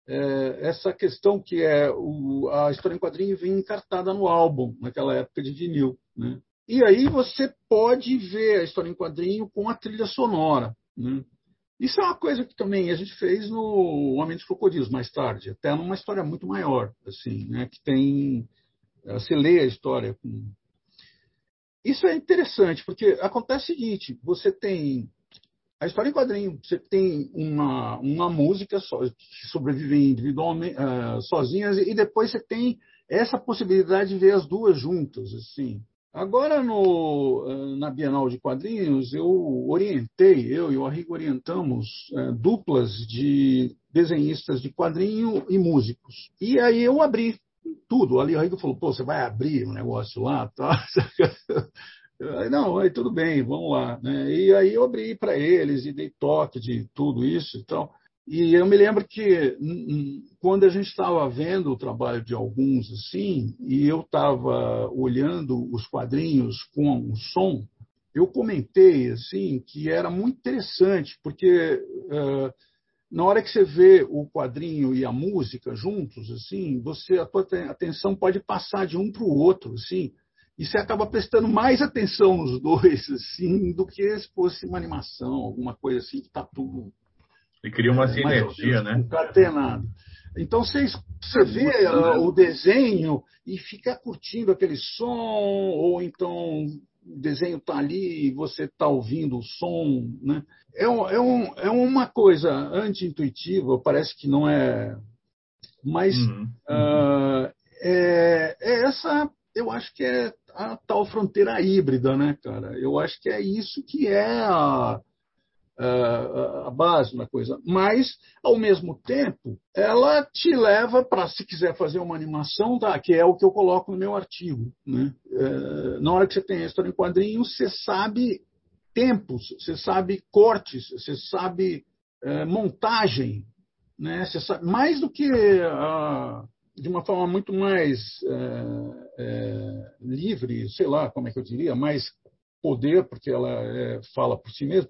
é, essa questão que é o, a história em quadrinho vem encartada no álbum, naquela época de vinil, né? E aí você pode ver a história em quadrinho com a trilha sonora, né? Isso é uma coisa que também a gente fez no Homem dos Crocodilos mais tarde, até numa história muito maior, assim, né? Que tem eh, você lê a história isso é interessante porque acontece o seguinte: você tem a história em quadrinho, você tem uma, uma música só, que sobrevive individualmente, uh, sozinhas, e depois você tem essa possibilidade de ver as duas juntas, assim. Agora, no, eh, na Bienal de Quadrinhos, eu orientei, eu e o Arrigo orientamos é, duplas de desenhistas de quadrinho e músicos. E aí eu abri tudo. Ali o Arrigo falou, pô, você vai abrir um negócio lá? Tá? Não, aí tudo bem, vamos lá. Né? E aí eu abri para eles e dei toque de tudo isso e tal. E eu me lembro que quando a gente estava vendo o trabalho de alguns assim, e eu estava olhando os quadrinhos com o som, eu comentei assim que era muito interessante, porque uh, na hora que você vê o quadrinho e a música juntos, assim, você a tua atenção pode passar de um para o outro, assim, e você acaba prestando mais atenção nos dois, assim, do que se fosse uma animação, alguma coisa assim que está tudo ele cria uma é, sinergia, né? Concatenado. Então você, você vê uh, o desenho e fica curtindo aquele som, ou então o desenho está ali e você está ouvindo o som. Né? É, um, é, um, é uma coisa anti-intuitiva, parece que não é. Mas uhum. Uh, é, é essa, eu acho que é a tal fronteira híbrida, né, cara? Eu acho que é isso que é a, a base da coisa. Mas, ao mesmo tempo, ela te leva para, se quiser fazer uma animação, tá, que é o que eu coloco no meu artigo. Né? É, na hora que você tem a história em quadrinhos, você sabe tempos, você sabe cortes, você sabe montagem, né? você sabe, mais do que de uma forma muito mais é, é, livre, sei lá como é que eu diria, mais poder, porque ela fala por si mesma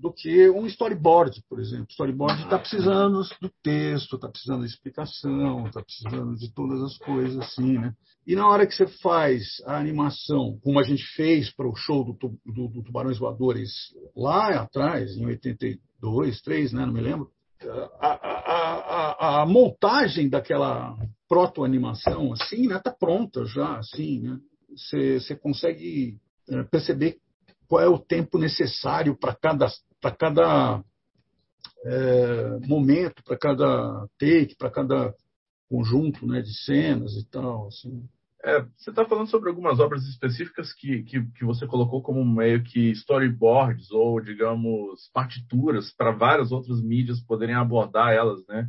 do que um storyboard, por exemplo. Storyboard está precisando do texto, está precisando de explicação, está precisando de todas as coisas assim, né? E na hora que você faz a animação, como a gente fez para o show do, do, do Tubarões Voadores lá atrás, em 82, 3, né? Não me lembro. A, a, a, a montagem daquela proto-animação, assim, né? Está pronta já, assim, né? Você, você consegue é, perceber qual é o tempo necessário para cada para cada é, momento, para cada take, para cada conjunto né, de cenas e tal. Assim. É, você está falando sobre algumas obras específicas que, que, que, você colocou como meio que storyboards ou, digamos, partituras para várias outras mídias poderem abordar elas, né?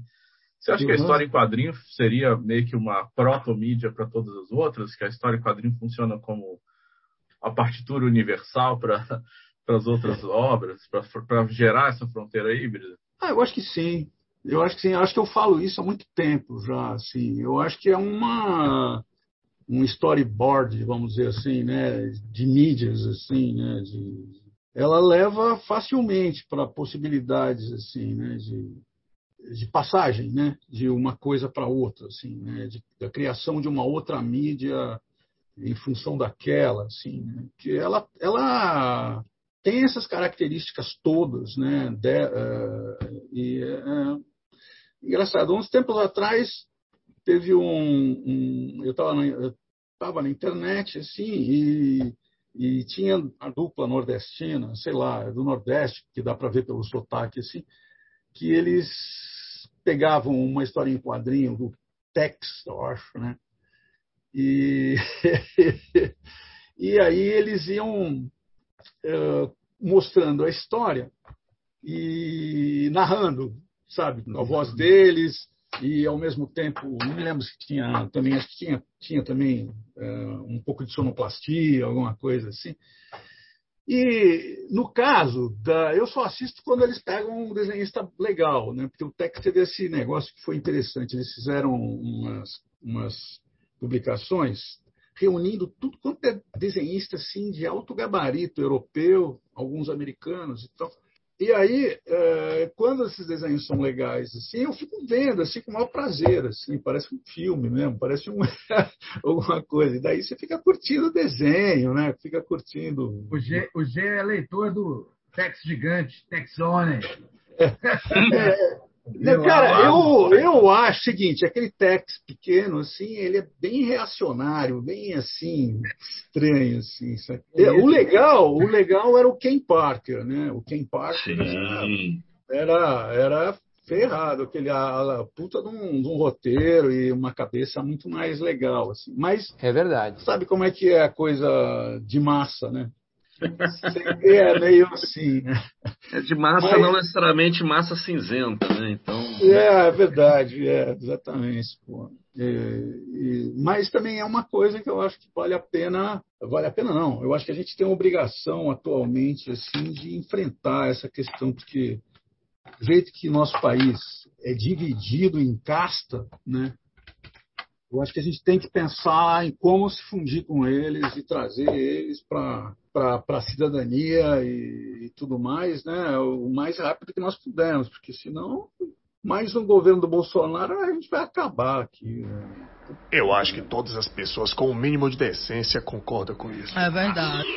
Você acha que a uhum. história em quadrinho seria meio que uma proto-mídia para todas as outras? Que a história em quadrinho funciona como a partitura universal para para as outras obras, para gerar essa fronteira híbrida? Ah, eu acho que sim. Eu acho que sim. Eu acho que eu falo isso há muito tempo já. Assim. Eu acho que é uma um storyboard, vamos dizer assim, né, de mídias assim, né, de, ela leva facilmente para possibilidades assim, né, de de passagem, né? De uma coisa para outra, assim, né? De, da criação de uma outra mídia em função daquela, assim, né? que ela, ela tem essas características todas, né? De, uh, e uh, engraçado, uns tempos atrás teve um, um eu estava na, na internet assim e, e tinha a dupla nordestina, sei lá, do Nordeste que dá para ver pelo sotaque assim, que eles pegavam uma história em quadrinho do Tex, eu acho, né? E, e aí eles iam uh, mostrando a história e narrando, sabe, a voz deles e ao mesmo tempo, não me lembro se tinha também, acho que tinha, tinha também uh, um pouco de sonoplastia, alguma coisa assim. E no caso, da, eu só assisto quando eles pegam um desenhista legal, né? Porque o Tex teve esse negócio que foi interessante. Eles fizeram umas, umas publicações reunindo tudo quanto é desenhista assim, de alto gabarito europeu, alguns americanos e tal. E aí, é, quando esses desenhos são legais, assim, eu fico vendo assim com o maior prazer, assim, parece um filme mesmo, parece um, alguma coisa. E daí você fica curtindo o desenho, né? Fica curtindo. O G, o G é leitor do Tex Gigante, Texone. É, eu cara, eu, eu acho o seguinte, aquele Tex pequeno, assim, ele é bem reacionário, bem assim, estranho, assim. Sabe? O legal, o legal era o Ken Parker, né? O Ken Parker era, era ferrado, aquele a, a puta de um, de um, roteiro e uma cabeça muito mais legal, assim. Mas é verdade. Sabe como é que é a coisa de massa, né? É meio assim, né? É de massa, mas... não necessariamente massa cinzenta, né? Então. É, é verdade, é, exatamente. Pô. É, mas também é uma coisa que eu acho que vale a pena. Vale a pena, não. Eu acho que a gente tem uma obrigação atualmente assim, de enfrentar essa questão, porque o jeito que nosso país é dividido em casta, né? Eu acho que a gente tem que pensar em como se fundir com eles e trazer eles para a cidadania e, e, tudo mais, né? o mais rápido que nós pudermos, porque senão, mais um governo do Bolsonaro, a gente vai acabar aqui. Né? Eu acho que todas as pessoas com o mínimo de decência concordam com isso. É verdade.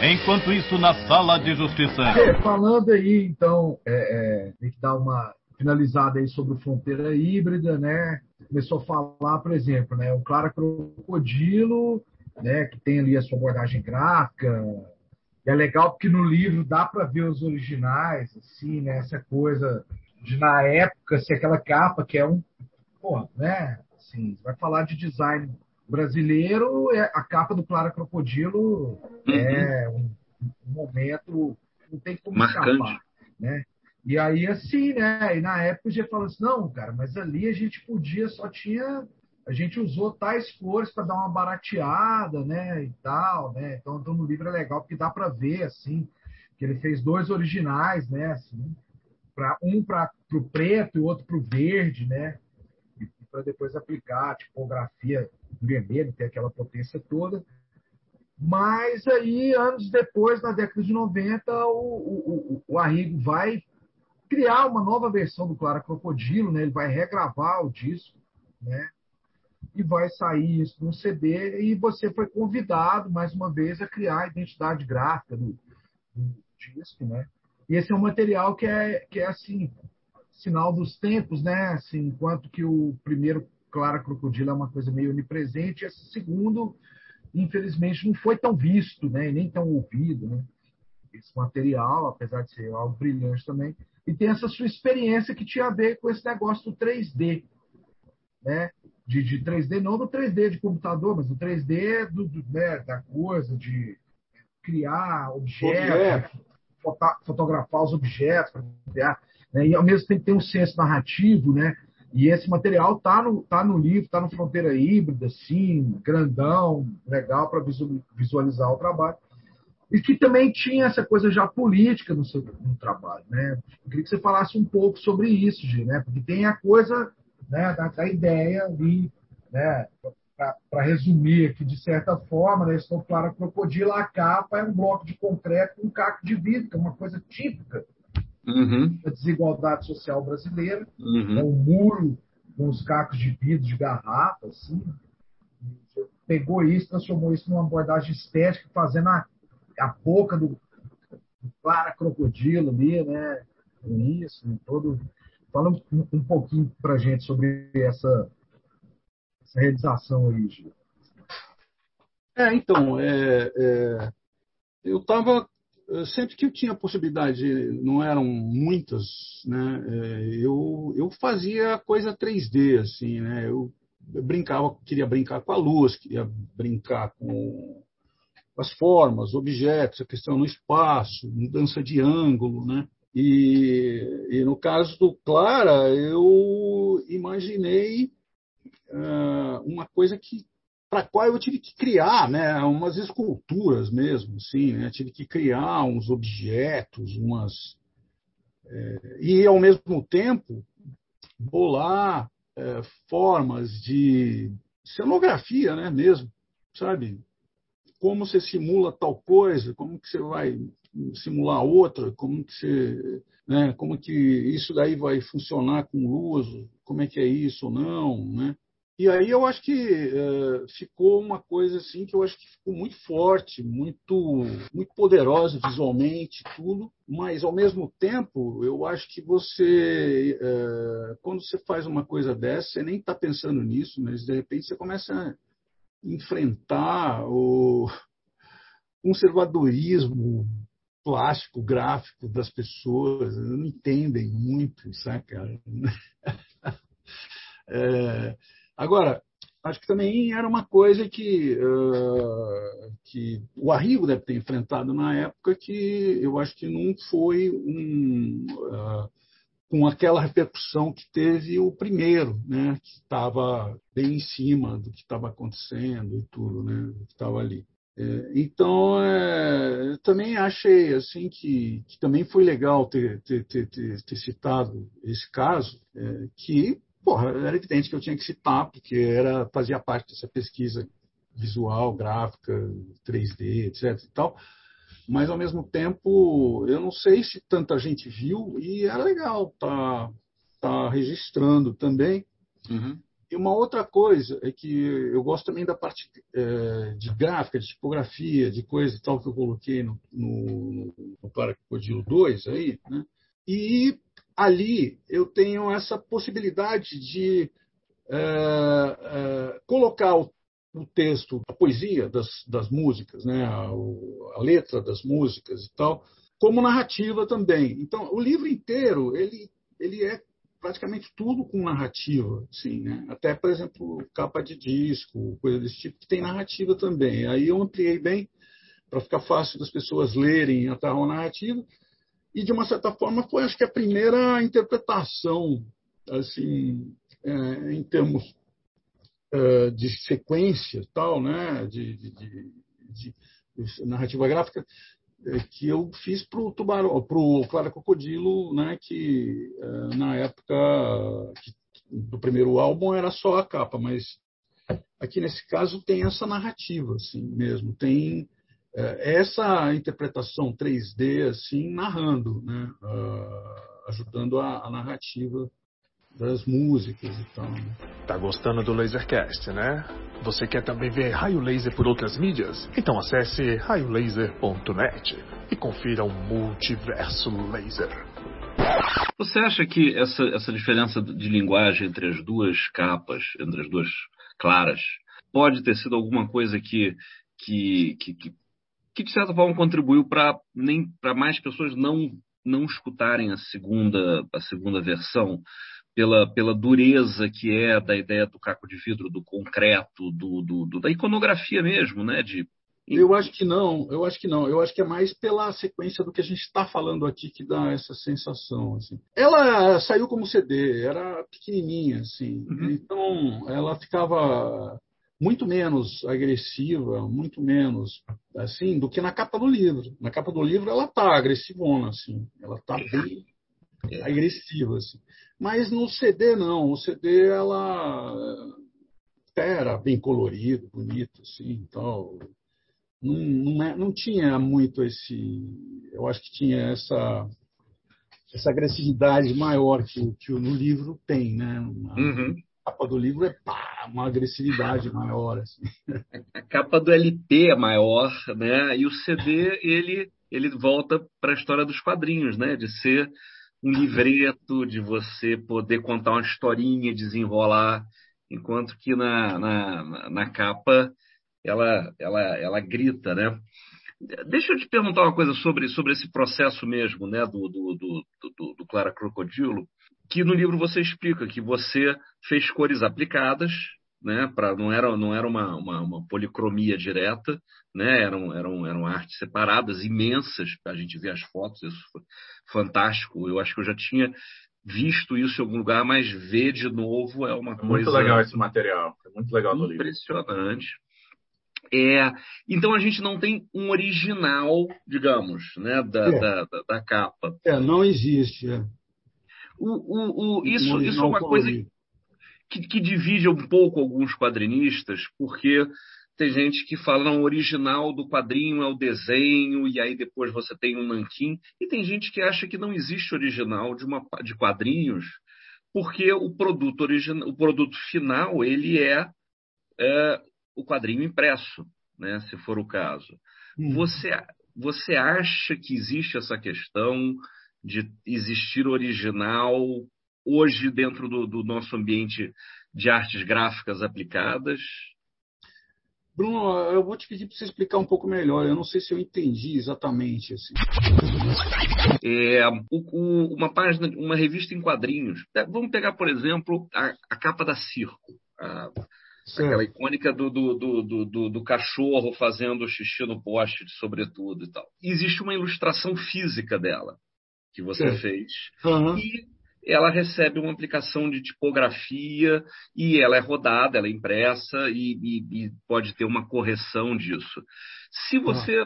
Enquanto isso, na sala de justiça. falando aí, então, é, é, tem que dar uma finalizada aí sobre fronteira híbrida, né? começou a falar, por exemplo, né, o Clara Crocodilo, né, que tem ali a sua abordagem gráfica. é legal porque no livro dá para ver os originais, assim, né, essa coisa de na época ser aquela capa que é um, pô, né, assim, vai falar de design brasileiro, é, a capa do Clara Crocodilo uhum. é um, um, momento não tem como Marcante. escapar, né? E aí, assim, né? E na época já falou assim, não, cara, mas ali a gente podia, só tinha. A gente usou tais cores para dar uma barateada, né? E tal, né? Então, então no livro é legal porque dá para ver, assim, que ele fez dois originais, né? Assim, pra, um para o preto e outro para o verde, né? Para depois aplicar a tipografia vermelha, ter aquela potência toda. Mas aí, anos depois, na década de 90, o, o, o, o Arrigo vai criar uma nova versão do Clara Crocodilo, né? Ele vai regravar o disco, né? E vai sair isso no CD e você foi convidado mais uma vez a criar a identidade gráfica do, do disco, né? E esse é um material que é que é assim sinal dos tempos, né? Assim, enquanto que o primeiro Clara Crocodilo é uma coisa meio onipresente, esse segundo, infelizmente, não foi tão visto, né? E nem tão ouvido, né? Esse material, apesar de ser algo brilhante também, e tem essa sua experiência que tinha a ver com esse negócio do 3D, né? De, de 3D, não do 3D de computador, mas do 3D do, do né, da coisa, de criar objetos, foto, fotografar os objetos, criar, né? e ao mesmo tempo tem um senso narrativo, né? E esse material tá no, tá no livro, tá no Fronteira Híbrida, assim, grandão, legal para visualizar o trabalho e que também tinha essa coisa já política no seu no trabalho, né? Eu queria que você falasse um pouco sobre isso, Gi, né? Porque tem a coisa né, da, da ideia ali, né? Para resumir aqui, de certa forma, né, estou claro, crocodilo, a capa é um bloco de concreto com um caco de vidro, que é uma coisa típica Uhum. da desigualdade social brasileira. Uhum. É um muro com os cacos de vidro, de garrafa, assim. Pegou isso, transformou isso numa abordagem estética, fazendo a, a boca do, do Clara Crocodilo ali, né? Com isso, né? todo. Fala um, um pouquinho pra gente sobre essa, essa realização aí, Gil. É, então, é, é, eu estava sempre que eu tinha possibilidade, não eram muitas, né? é, Eu, eu fazia coisa 3D, assim, né? Eu brincava, queria brincar com a luz, queria brincar com as formas, objetos, a questão no espaço, mudança de ângulo, né? E, e no caso do Clara, eu imaginei uh, uma coisa que para qual eu tive que criar, né, umas esculturas mesmo, assim, né, tive que criar uns objetos, umas é, e ao mesmo tempo bolar é, formas de cenografia, né, mesmo, sabe? Como você simula tal coisa, como que você vai simular outra, como que você, né, como que isso daí vai funcionar com luz, como é que é isso ou não, né? E aí eu acho que uh, ficou uma coisa assim que eu acho que ficou muito forte, muito, muito poderosa visualmente, tudo. Mas ao mesmo tempo, eu acho que você, uh, quando você faz uma coisa dessa, você nem está pensando nisso, mas de repente você começa a enfrentar o conservadorismo plástico, gráfico das pessoas, não entendem muito, saca? é, Agora, acho que também era uma coisa que, uh, que o Arrigo deve ter enfrentado na época que eu acho que não foi um, uh, com aquela repercussão que teve o primeiro, né, que estava bem em cima do que estava acontecendo e tudo, né, que estava ali. É, então, é, também achei assim que, que, também foi legal ter, ter, ter, ter citado esse caso, é, que porra, era evidente que eu tinha que citar, porque era, fazia parte dessa pesquisa visual, gráfica, 3D, etc. e tal. Mas, ao mesmo tempo, eu não sei se tanta gente viu e era legal tá, tá registrando também. Uhum. E uma outra coisa é que eu gosto também da parte é, de gráfica, de tipografia, de coisa e tal que eu coloquei no, no, no Clara Crocodilo 2 aí, né? E ali eu tenho essa possibilidade de é, é, colocar o, o, texto, a poesia das, das músicas, né, a, a, letra das músicas e tal, como narrativa também. Então, o livro inteiro ele, ele é praticamente tudo com narrativa, assim, né? Até, por exemplo, capa de disco, coisa desse tipo, que tem narrativa também. Aí eu ampliei bem para ficar fácil das pessoas lerem a tal narrativa e de uma certa forma foi acho que a primeira interpretação assim é, em termos é, de sequência tal né de, de, de, de narrativa gráfica que eu fiz para o tubarão para o Clara Crocodilo né que é, na época do primeiro álbum era só a capa mas aqui nesse caso tem essa narrativa assim mesmo tem é, essa interpretação 3D assim narrando, né? Uh, ajudando a, a, narrativa das músicas e tal. Né? Tá gostando do Lasercast, né? Você quer também ver raio laser por outras mídias? Então acesse raiolaser.net e confira o multiverso laser. Você acha que essa, essa diferença de linguagem entre as duas capas, entre as duas claras, pode ter sido alguma coisa que, que, que, que que de certa forma contribuiu para nem para mais pessoas não não escutarem a segunda a segunda versão pela, pela dureza que é da ideia do caco de vidro, do concreto, do, do, do, da iconografia mesmo, né? De... Eu acho que não, eu acho que não. Eu acho que é mais pela sequência do que a gente está falando aqui que dá essa sensação. Assim. Ela saiu como CD, era pequenininha, assim. Uhum. Então ela ficava muito menos agressiva, muito menos assim do que na capa do livro. Na capa do livro ela tá agressivona assim, ela tá bem agressiva assim. Mas no CD não, o CD ela era bem colorido, bonito assim, então não, não, é, não tinha muito esse, eu acho que tinha essa essa agressividade maior que, o, que no livro tem, né? Uhum. A capa do livro é pá, uma agressividade maior. Assim. A capa do LP é maior, né? E o CD ele ele volta para a história dos quadrinhos, né? De ser um livreto, de você poder contar uma historinha, desenrolar, enquanto que na, na, na capa ela, ela, ela grita, né? Deixa eu te perguntar uma coisa sobre, sobre esse processo mesmo, né, do, do, do, do, Clara Crocodilo, que no livro você explica que você fez cores aplicadas, né, para não era, não era uma, uma, uma, policromia direta, né, eram, eram, eram artes separadas, imensas, a gente vê as fotos, isso foi fantástico, eu acho que eu já tinha visto isso em algum lugar, mas ver de novo é uma é coisa... Muito legal esse material, é muito legal no livro. Impressionante. É, então a gente não tem um original, digamos, né, da, É. da, da, da capa. É, não existe. é. O, o, o, Um isso, isso é uma coisa que, que divide um pouco alguns quadrinistas, porque tem gente que fala, não, o original do quadrinho é o desenho, e aí depois você tem um nanquim, e tem gente que acha que não existe original de, uma, de quadrinhos, porque o produto, original, o produto final ele é, é o quadrinho impresso, né, se for o caso. Hum. Você, você acha que existe essa questão de existir original hoje dentro do, do nosso ambiente de artes gráficas aplicadas? Bruno, eu vou te pedir para você explicar um pouco melhor. Eu não sei se eu entendi exatamente. Assim. É, o, o, uma página, uma revista em quadrinhos. É, Vamos pegar, por exemplo, a, a capa da Circo. A, aquela icônica do, do, do, do, cachorro fazendo xixi no poste de sobretudo e tal. Existe uma ilustração física dela que você fez. E ela recebe uma aplicação de tipografia e ela é rodada, ela é impressa e, e- e pode ter uma correção disso. Se você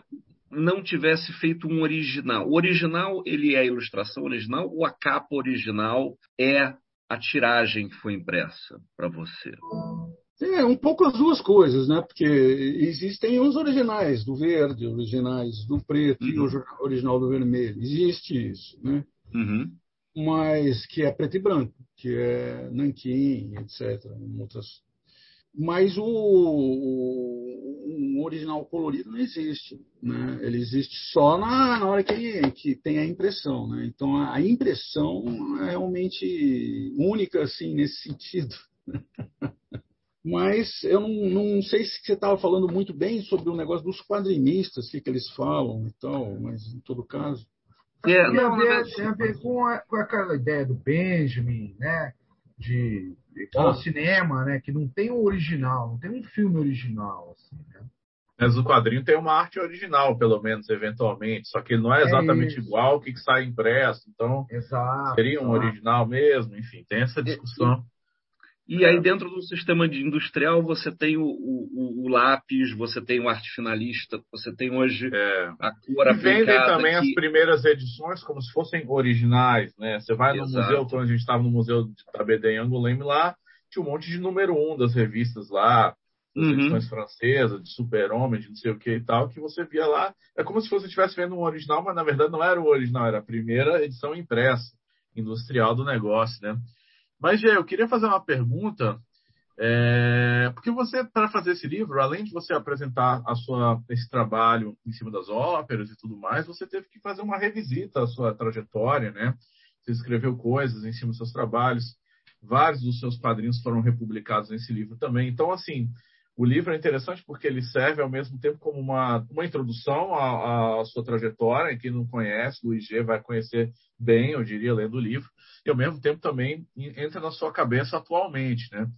não tivesse feito um original, o original ele é a ilustração original ou a capa original é a tiragem que foi impressa para você? É, um pouco as duas coisas, né? Porque existem os originais do verde, originais do preto e o jor- original do vermelho. Existe isso, né? Uhum. Mas que é preto e branco, que é nanquim, etc. Outras... Mas o, o, o original colorido não existe, né? Ele existe só na, na hora que, que tem a impressão, né? Então a, impressão é realmente única, assim, nesse sentido. Mas eu não, não sei se você estava falando muito bem sobre o negócio dos quadrinistas, o que, que eles falam e tal, mas em todo caso. É, tem, não, a ver, tem a ver com, a- com aquela ideia do Benjamin, né? De, de com Ah. o cinema, né? Que não tem o original, não tem um filme original, assim, né? Mas o quadrinho tem uma arte original, pelo menos, eventualmente. Só que ele não é É exatamente isso. igual ao que sai impresso. Então, Exato. seria um exato. original mesmo. Enfim, tem essa discussão. E aí, dentro do sistema de industrial, você tem o, o- o lápis, você tem o arte finalista, você tem hoje É. a cor E vendem também as que- primeiras edições como se fossem originais, né? Você vai no Exato. museu, quando a gente estava no museu de Tabedê em Angoulême lá, tinha um monte de número um das revistas lá, das Uhum. edições francesas, de Super-Homem, de não sei o que e tal, que você via lá. É como se você estivesse vendo um original, mas na verdade não era o original, era a primeira edição impressa, industrial do negócio, né? Mas, Gê, eu queria fazer uma pergunta. é, porque você, para fazer esse livro, além de você apresentar a sua, esse trabalho em cima das óperas e tudo mais, você teve que fazer uma revisita à sua trajetória, né? Você escreveu coisas em cima dos seus trabalhos. Vários dos seus quadrinhos foram republicados nesse livro também. Então, assim, o livro é interessante porque ele serve ao mesmo tempo como uma, uma introdução à, sua trajetória. Quem não conhece, Luiz G vai conhecer bem, eu diria, lendo o livro. E ao mesmo tempo também entra na sua cabeça atualmente, né?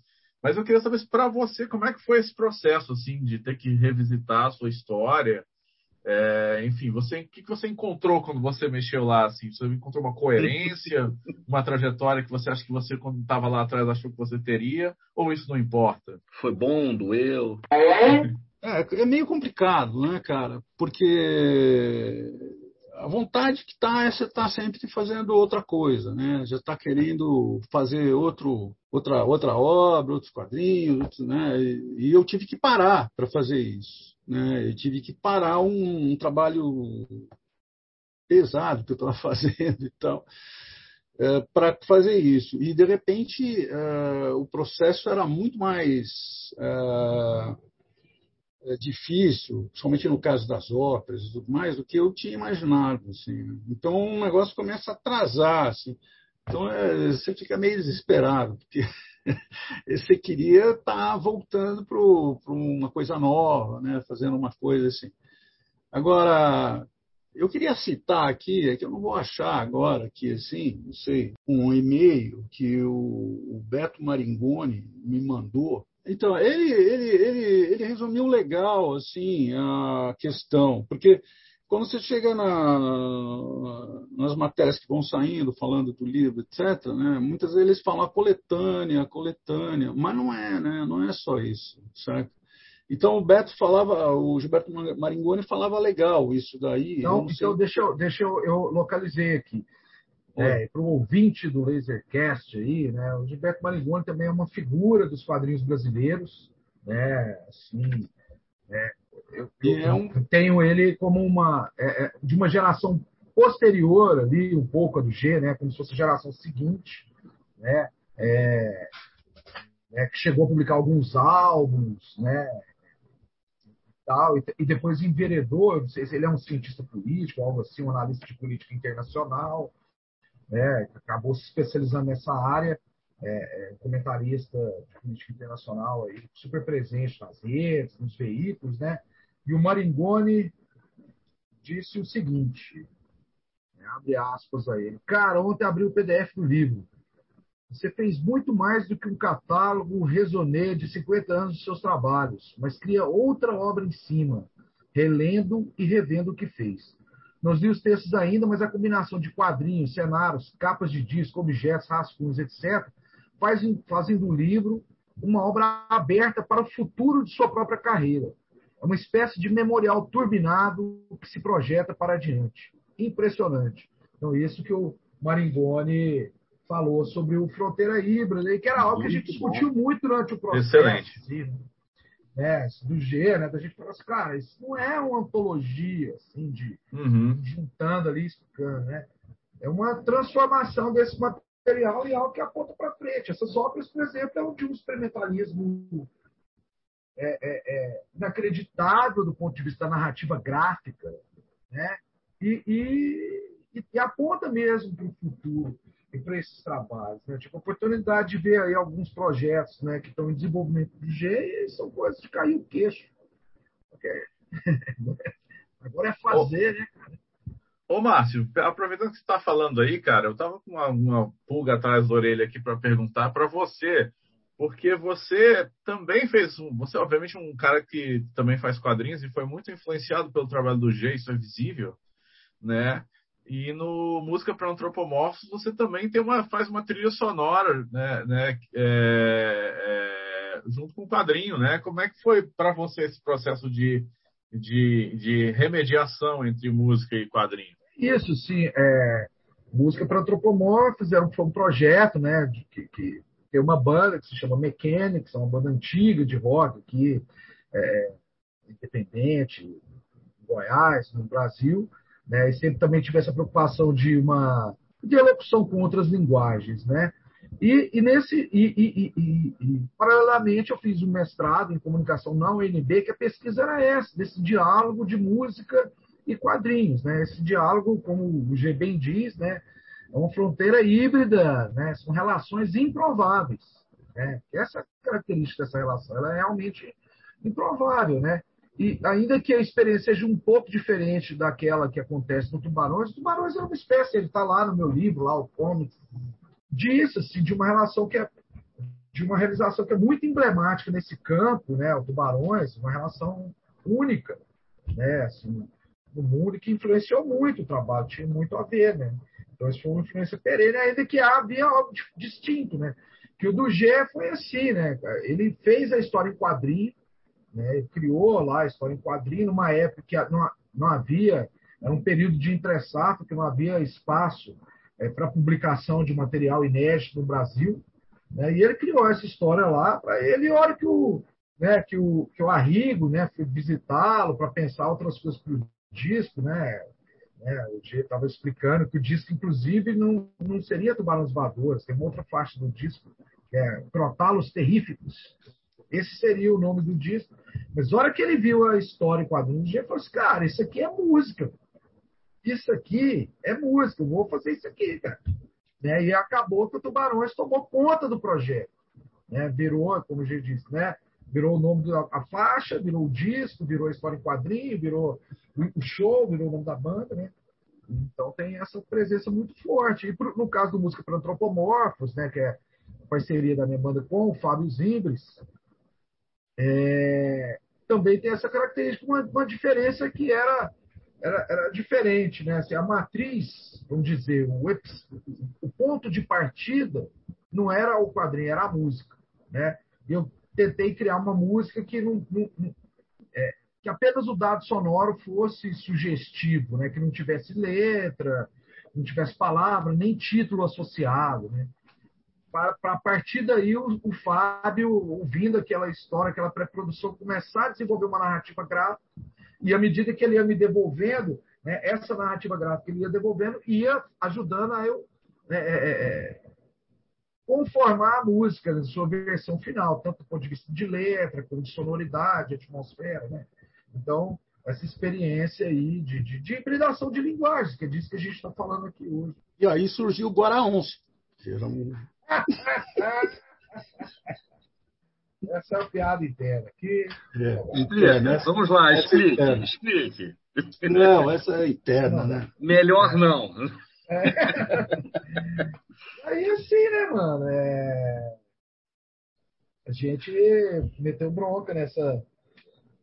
Mas eu queria saber para você como é que foi esse processo assim de ter que revisitar a sua história. É, enfim, você, o que que você encontrou quando você mexeu lá? Assim, você encontrou uma coerência, uma trajetória que você acha que você quando estava lá atrás achou que você teria? Ou isso não importa? Foi bom, doeu. É, é meio complicado, né, cara? Porque a vontade que tá é você tá sempre fazendo outra coisa, né? Já está querendo fazer outro, outra, outra obra, outros quadrinhos, né? E, e eu tive que parar para fazer isso, né? Eu tive que parar um, um trabalho pesado que eu estava fazendo e tal, é, para fazer isso. E, de repente, é, o processo era muito mais é, é, difícil, somente no caso das óperas e tudo mais, do que eu tinha imaginado. Assim. Então, o negócio começa a atrasar. Assim. Então, é, você fica meio desesperado, porque você queria estar tá voltando para uma coisa nova, né? fazendo uma coisa assim. Agora, eu queria citar aqui, é que eu não vou achar agora aqui, assim, não sei, um e-mail que o, o Beto Maringoni me mandou, então, ele, ele, ele, ele resumiu legal assim, a questão, porque quando você chega na, nas matérias que vão saindo, falando do livro, etc., né, muitas vezes eles falam coletânea, coletânea, mas não é, né, não é só isso, certo? Então o Beto falava, o Gilberto Maringoni falava legal isso daí. Então, então deixa, eu, deixa eu, eu localizei aqui. É, para o ouvinte do Lasercast aí, né, o Gilberto Maringoni também é uma figura dos quadrinhos brasileiros, né, assim, é, eu, eu, é tenho ele como uma é, é, de uma geração posterior ali um pouco a do G, né, como se fosse a geração seguinte, né, é, né, que chegou a publicar alguns álbuns, né, tal, e, e depois enveredou, não sei se ele é um cientista político, algo assim, um analista de política internacional, né, acabou se especializando nessa área, é, é, comentarista de política internacional aí, super presente nas redes, nos veículos, né? E o Maringoni disse o seguinte, né, abre aspas a ele, cara, ontem abriu o PDF do livro. Você fez muito mais do que um catálogo resonê de 50 anos de seus trabalhos, mas cria outra obra em cima, relendo e revendo o que fez. Não li os textos ainda, mas a combinação de quadrinhos, cenários, capas de disco, objetos, rascunhos, etc., fazem, fazem do livro uma obra aberta para o futuro de sua própria carreira. É uma espécie de memorial turbinado que se projeta para adiante. Impressionante. Então, isso que o Maringoni falou sobre o Fronteira Híbrida, que era algo que a gente discutiu muito durante o processo. Excelente. Né, do G, né, da gente falar assim, cara, isso não é uma antologia, assim, de uhum. juntando ali, explicando, né? É uma transformação desse material em algo que aponta para frente. Essas obras, por exemplo, é um de um experimentalismo é, é, é, inacreditável do ponto de vista da narrativa gráfica, né? E, e, e aponta mesmo para o futuro para esses trabalhos. Né? Tipo, a oportunidade de ver aí alguns projetos né, que estão em desenvolvimento do G e são coisas de cair o queixo. Agora é fazer, ô, né, cara? Ô, Márcio, aproveitando que você está falando aí, cara, eu estava com uma, uma, pulga atrás da orelha aqui para perguntar para você, porque você também fez, você obviamente um cara que também faz quadrinhos e foi muito influenciado pelo trabalho do G, isso é visível, né? E no Música para Antropomorfos você também tem uma, faz uma trilha sonora, né, né é, é, junto com o quadrinho, né? Como é que foi para você esse processo de, de, de, remediação entre música e quadrinho? Isso, sim. É, música para Antropomorfos era um, foi um projeto, né, de, que, que, tem uma banda que se chama Mechanics, é uma banda antiga de rock aqui, é, independente, em Goiás, no Brasil, né? E sempre também tive essa preocupação de uma dialocução com outras linguagens, né? E, e nesse e, e, e, paralelamente eu fiz um mestrado em comunicação na UNB, que a pesquisa era essa, desse diálogo de música e quadrinhos, né? Esse diálogo, como o G bem diz, né? É uma fronteira híbrida, né? São relações improváveis, né? Essa característica dessa relação, ela é realmente improvável, né? E ainda que a experiência seja um pouco diferente daquela que acontece no Tubarões, o Tubarões é uma espécie, ele está lá no meu livro, lá o comic, disso, assim, de uma relação que é de uma realização que é muito emblemática nesse campo, né, o Tubarões, uma relação única, né, assim, no mundo que influenciou muito o trabalho, tinha muito a ver, né? Então isso foi uma influência perene, ainda que havia algo distinto, né? Que o do G foi assim, né? Ele fez a história em quadrinho, né? criou lá a história em quadrinho numa época que não, não havia, era um período de entre-safra, que não havia espaço é, para publicação de material inédito no Brasil. Né? E ele criou essa história lá para ele, a hora que o, né, que o, que o Arrigo né, foi visitá-lo para pensar outras coisas para o disco, né? Né? O G estava explicando que o disco, inclusive, não, não seria Tubarões Voadores, tem uma outra faixa do disco, que é Crotalos Terríficos. Esse seria o nome do disco. Mas na hora que ele viu a história em quadrinhos, ele falou assim, cara, isso aqui é música. Isso aqui é música, eu vou fazer isso aqui, cara. Né? E acabou que o Tubarões tomou conta do projeto. Né? Virou, como a gente disse, né? Virou o nome da faixa, virou o disco, virou a história em quadrinho, virou o show, virou o nome da banda, né? Então tem essa presença muito forte. E no caso do Música para Antropomorfos, né, que é a parceria da minha banda com o Fábio Zimbres, é, também tem essa característica, uma, uma diferença que era, era, era, diferente. Né? Assim, a matriz, vamos dizer, o, o, ponto de partida não era o quadrinho, era a música. Né? Eu tentei criar uma música que não, não, é, que apenas o dado sonoro fosse sugestivo, né? que não tivesse letra, não tivesse palavra, nem título associado. Né? Para, a partir daí, o, o, Fábio, ouvindo aquela história, aquela pré-produção, começar a desenvolver uma narrativa gráfica, e à medida que ele ia me devolvendo, né, essa narrativa gráfica ele ia devolvendo, ia ajudando a eu né, é, é, é conformar a música na sua versão final, tanto do ponto de vista de letra, como de sonoridade, atmosfera. Né? Então, essa experiência aí de, de, de hibridação de linguagens, que é disso que a gente está falando aqui hoje. E aí surgiu o que era um Essa é a piada interna. aqui. É, interna. Vamos lá, explique, é explique. Não, essa é interna, né? Melhor não. É. Aí assim, né, mano? É... A gente meteu bronca nessa,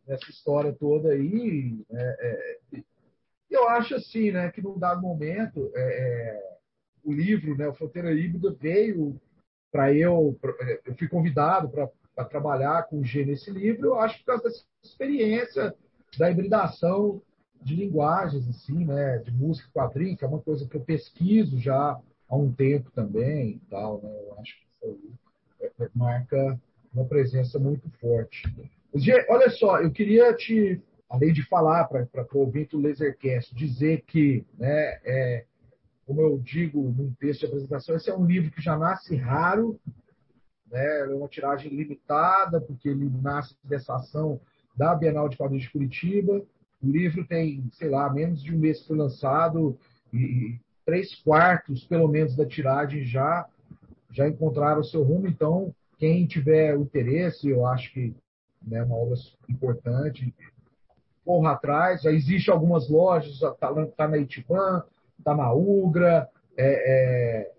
nessa história toda aí. Né? É... Eu acho assim, né, que num dado momento é, é o livro, né, o Fronteira Híbrida, veio para eu, pra, eu fui convidado para trabalhar com o G nesse livro, eu acho que por causa dessa experiência da hibridação de linguagens, assim, né, de música quadrinho, que é uma coisa que eu pesquiso já há um tempo também e tal, né, eu acho que isso aí é, é, marca uma presença muito forte. G, olha só, eu queria te, além de falar para o ouvinte do Lasercast, dizer que né, é, como eu digo num texto de apresentação, esse é um livro que já nasce raro, né? é uma tiragem limitada, porque ele nasce dessa ação da Bienal de Quadrinhos de Curitiba. O livro tem, sei lá, menos de um mês que foi lançado e três quartos, pelo menos, da tiragem já já encontraram o seu rumo. Então, quem tiver interesse, eu acho que é né, uma obra importante, corra atrás. Já existe algumas lojas, está tá na Itiban, está na Ugra, é, é,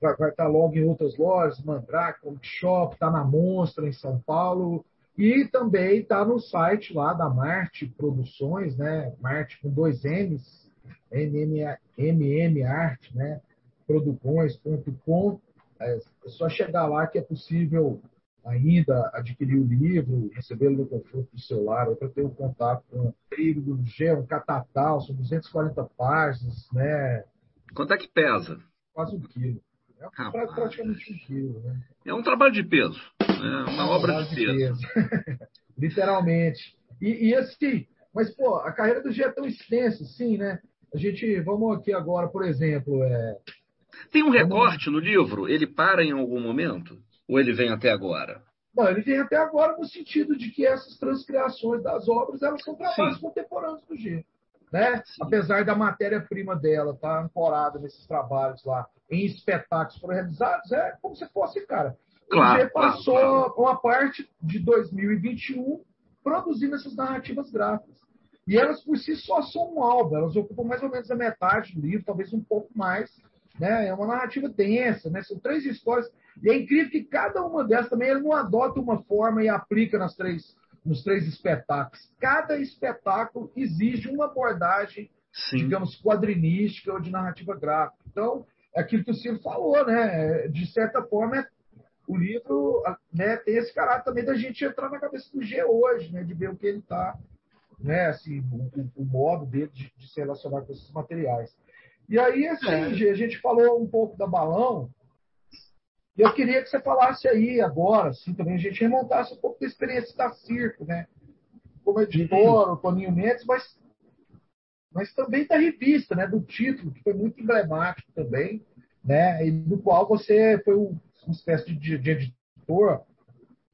vai, estar tá logo em outras lojas, Mandrake, Shop, está na Monstra, em São Paulo, e também está no site lá da Marte Produções, né? Marte com dois M's, mmart, né? Produções.com. É só chegar lá que é possível ainda adquirir o livro, recebê-lo no conforto do celular, ou para ter um contato com o livro do G, um catatal, são 240 páginas, né? Quanto é que pesa? Quase um quilo. É Rapaz. praticamente um quilo, né? É um trabalho de peso, né? uma é obra de, peso. Literalmente. E, e assim, mas pô, a carreira do G é tão extensa, assim, né? A gente, vamos aqui agora, por exemplo, é... Tem um recorte vamos... no livro? Ele para em algum momento? Ou ele vem até agora? Não, ele vem até agora no sentido de que essas transcriações das obras elas são trabalhos Sim. contemporâneos do G. Né? Apesar da matéria-prima dela estar tá ancorada nesses trabalhos lá, em espetáculos foram realizados, é como se fosse, cara. Claro, G passou claro, claro. uma parte de 2021 produzindo essas narrativas gráficas. E elas por si só são um álbum, elas ocupam mais ou menos a metade do livro, talvez um pouco mais. Né? É uma narrativa densa, né? são três histórias e é incrível que cada uma dessas também ele não adota uma forma e aplica nas três, nos três espetáculos. Cada espetáculo exige uma abordagem, Sim. digamos, quadrinística ou de narrativa gráfica. Então, é aquilo que o Ciro falou, né? De certa forma, o livro né, tem esse caráter também da gente entrar na cabeça do G hoje, né? De ver o que ele está, né? Assim, o, o, modo dele de, de, se relacionar com esses materiais. E aí, assim, é. a gente falou um pouco da balão, e eu queria que você falasse aí agora, assim, também a gente remontasse um pouco da experiência da Circo, né? Como editor, o Toninho Mendes, mas mas também da revista, né, do título, que foi muito emblemático também, né, e do qual você foi uma espécie de, de editor,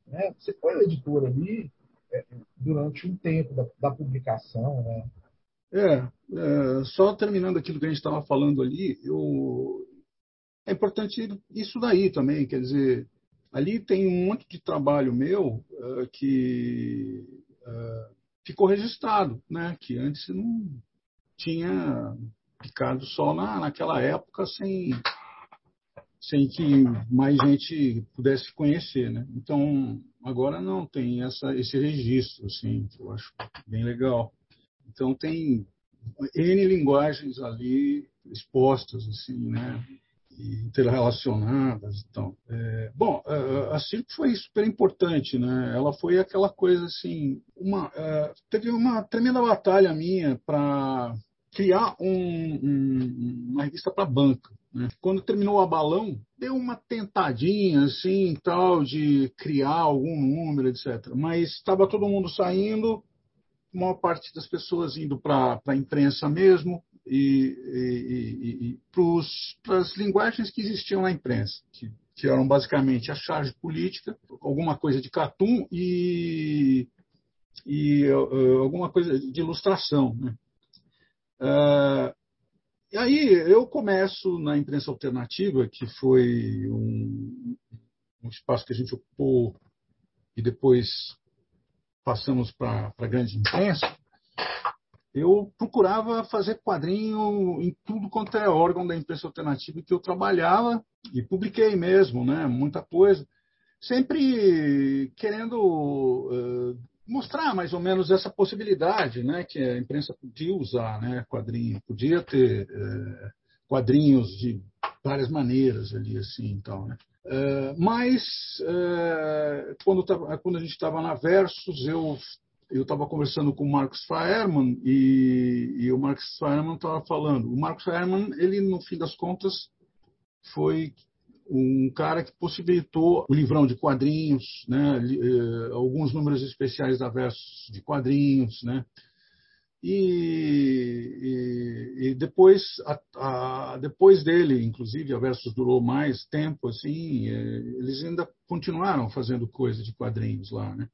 né, você foi o editor ali é, durante um tempo da, da publicação, né. É, é, só terminando aquilo que a gente estava falando ali, eu, é importante isso daí também, quer dizer, ali tem um monte de trabalho meu uh, que uh, ficou registrado, né? Que antes não tinha ficado só na, naquela época sem sem que mais gente pudesse conhecer, né? Então agora não tem essa esse registro, assim, que eu acho bem legal. Então tem n linguagens ali expostas, assim, né? interrelacionadas. Então, é, bom, a Circo foi super importante, né? Ela foi aquela coisa assim, uma é, teve uma tremenda batalha minha para criar um, um, uma revista para banca. Né? Quando terminou a Balão, deu uma tentadinha assim, tal, de criar algum número, etc. Mas estava todo mundo saindo, maior parte das pessoas indo para a imprensa mesmo, e, e, e para as linguagens que existiam na imprensa, que, que, eram basicamente a charge política, alguma coisa de cartoon e, e uh, alguma coisa de ilustração. Né? Uh, e aí eu começo na imprensa alternativa, que foi um, um espaço que a gente ocupou e depois passamos para a grande imprensa, eu procurava fazer quadrinho em tudo quanto é órgão da imprensa alternativa que eu trabalhava e publiquei mesmo, né, muita coisa, sempre querendo uh, mostrar mais ou menos essa possibilidade, né, que a imprensa podia usar, né, quadrinho, podia ter uh, quadrinhos de várias maneiras ali assim, então, né. Uh, mas quando, tava, quando a gente estava na Versus, eu eu estava conversando com o Marcos Faerman e, e o Marcos Faerman estava falando. O Marcos Faerman, ele no fim das contas foi um cara que possibilitou o livrão de quadrinhos, né, eh, alguns números especiais da Versus de quadrinhos, né, e, e, e depois, a, a, depois dele, inclusive, a Versus durou mais tempo, assim, eh, eles ainda continuaram fazendo coisa de quadrinhos lá, né.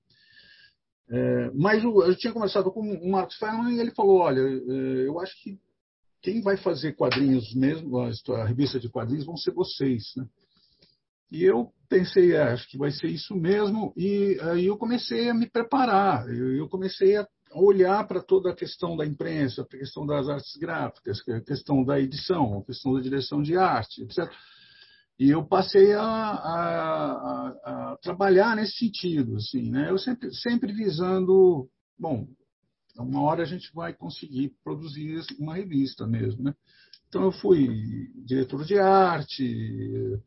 É, mas eu tinha conversado com o Marcos Feynman e ele falou: olha, eu acho que quem vai fazer quadrinhos mesmo, a, revista de quadrinhos, vão ser vocês. Né? E eu pensei, é, acho que vai ser isso mesmo, e aí eu comecei a me preparar, eu comecei a olhar para toda a questão da imprensa, a questão das artes gráficas, a questão da edição, a questão da direção de arte, etc. E eu passei a, a, a, trabalhar nesse sentido, assim, né? Eu sempre, sempre visando, bom, uma hora a gente vai conseguir produzir uma revista mesmo, né? Então eu fui diretor de arte,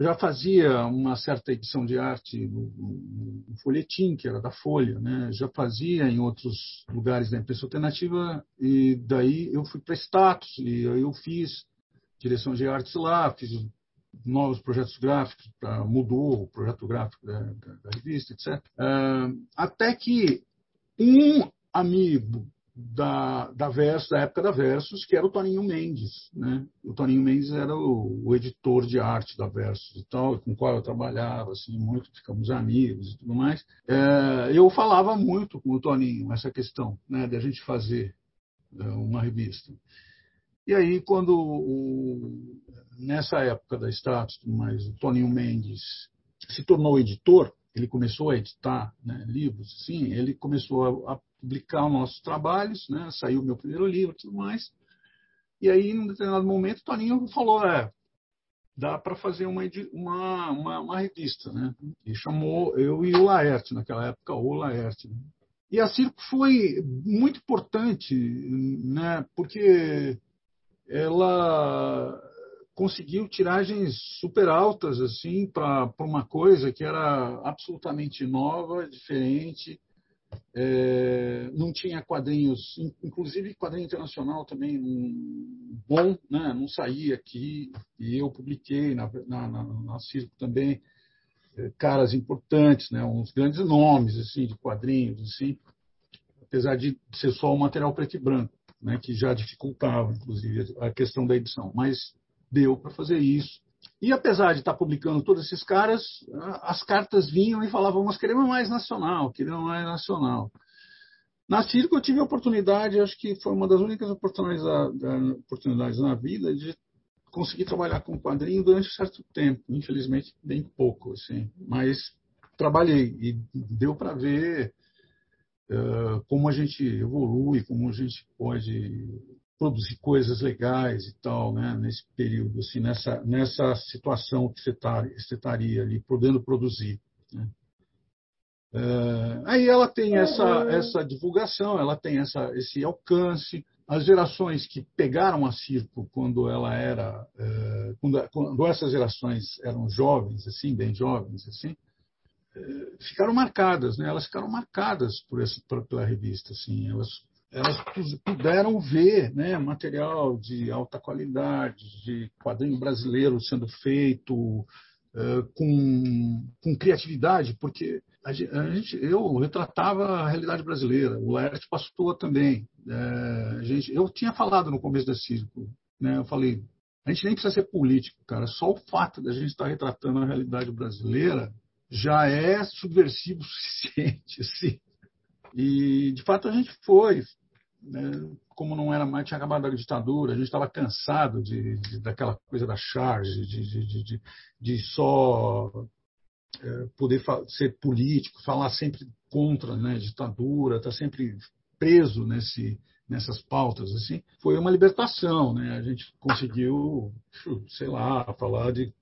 já fazia uma certa edição de arte no, no, no, folhetim, que era da Folha, né? já fazia em outros lugares da imprensa alternativa, e daí eu fui para status, e aí eu fiz direção de artes lá, fiz novos projetos gráficos, mudou o projeto gráfico da, da, da revista, etc. Uh, até que um amigo da, da Versus, da época da Versus, que era o Toninho Mendes. Né? O Toninho Mendes era o, o, editor de arte da Versus e tal, com o qual eu trabalhava assim, muito, ficamos amigos e tudo mais. É, eu falava muito com o Toninho essa questão né, de a gente fazer é, uma revista. E aí, quando o, nessa época da Status, mas o Toninho Mendes se tornou editor, ele começou a editar né, livros, sim, ele começou a, a publicar os nossos trabalhos, né, saiu o meu primeiro livro e tudo mais. E aí, num determinado momento, o Toninho falou: é, dá para fazer uma, uma, uma, uma, revista. Né? E chamou eu e o Laerte, naquela época, o Laerte. Né? E a Circo foi muito importante, né, porque ela conseguiu tiragens super altas assim para uma coisa que era absolutamente nova, diferente. É, não tinha quadrinhos, inclusive quadrinho internacional também bom, né? não saía aqui, e eu publiquei na, na, na, na Circo também é, caras importantes, né? uns grandes nomes assim de quadrinhos, assim, apesar de ser só um material preto e branco. né, que já dificultava, inclusive, a questão da edição. Mas deu para fazer isso. E apesar de estar publicando todos esses caras, as cartas vinham e falavam, nós queremos mais nacional, queremos mais nacional. Na Circo eu tive a oportunidade, acho que foi uma das únicas oportunidades, oportunidades na vida de conseguir trabalhar com quadrinho durante um certo tempo, infelizmente bem pouco, assim, mas trabalhei e deu para ver uh, como a gente evolui, como a gente pode produzir coisas legais e tal, né, nesse período, assim, nessa nessa situação que você tá, estaria ali podendo produzir. Né? Uh, aí ela tem essa essa divulgação, ela tem essa esse alcance. As gerações que pegaram a circo quando ela era uh, quando, quando essas gerações eram jovens, assim, bem jovens, assim, ficaram marcadas, né? Elas ficaram marcadas por essa pela revista, assim. Elas elas puderam ver né, material de alta qualidade, de quadrinho brasileiro sendo feito uh, com, com criatividade, porque a gente, eu retratava a realidade brasileira, o Laerte passou também. É, gente, eu tinha falado no começo da Circo, né, eu falei, a gente nem precisa ser político, cara, só o fato de a gente estar retratando a realidade brasileira já é subversivo o suficiente, assim. E, de fato, a gente foi. Né? Como não era mais, tinha acabado a ditadura, a gente estava cansado de, de, daquela coisa da charge, de, de, de só é, poder ser político, falar sempre contra né, a ditadura, estar tá sempre preso nesse, nessas pautas assim foi uma libertação né a gente conseguiu sei lá falar de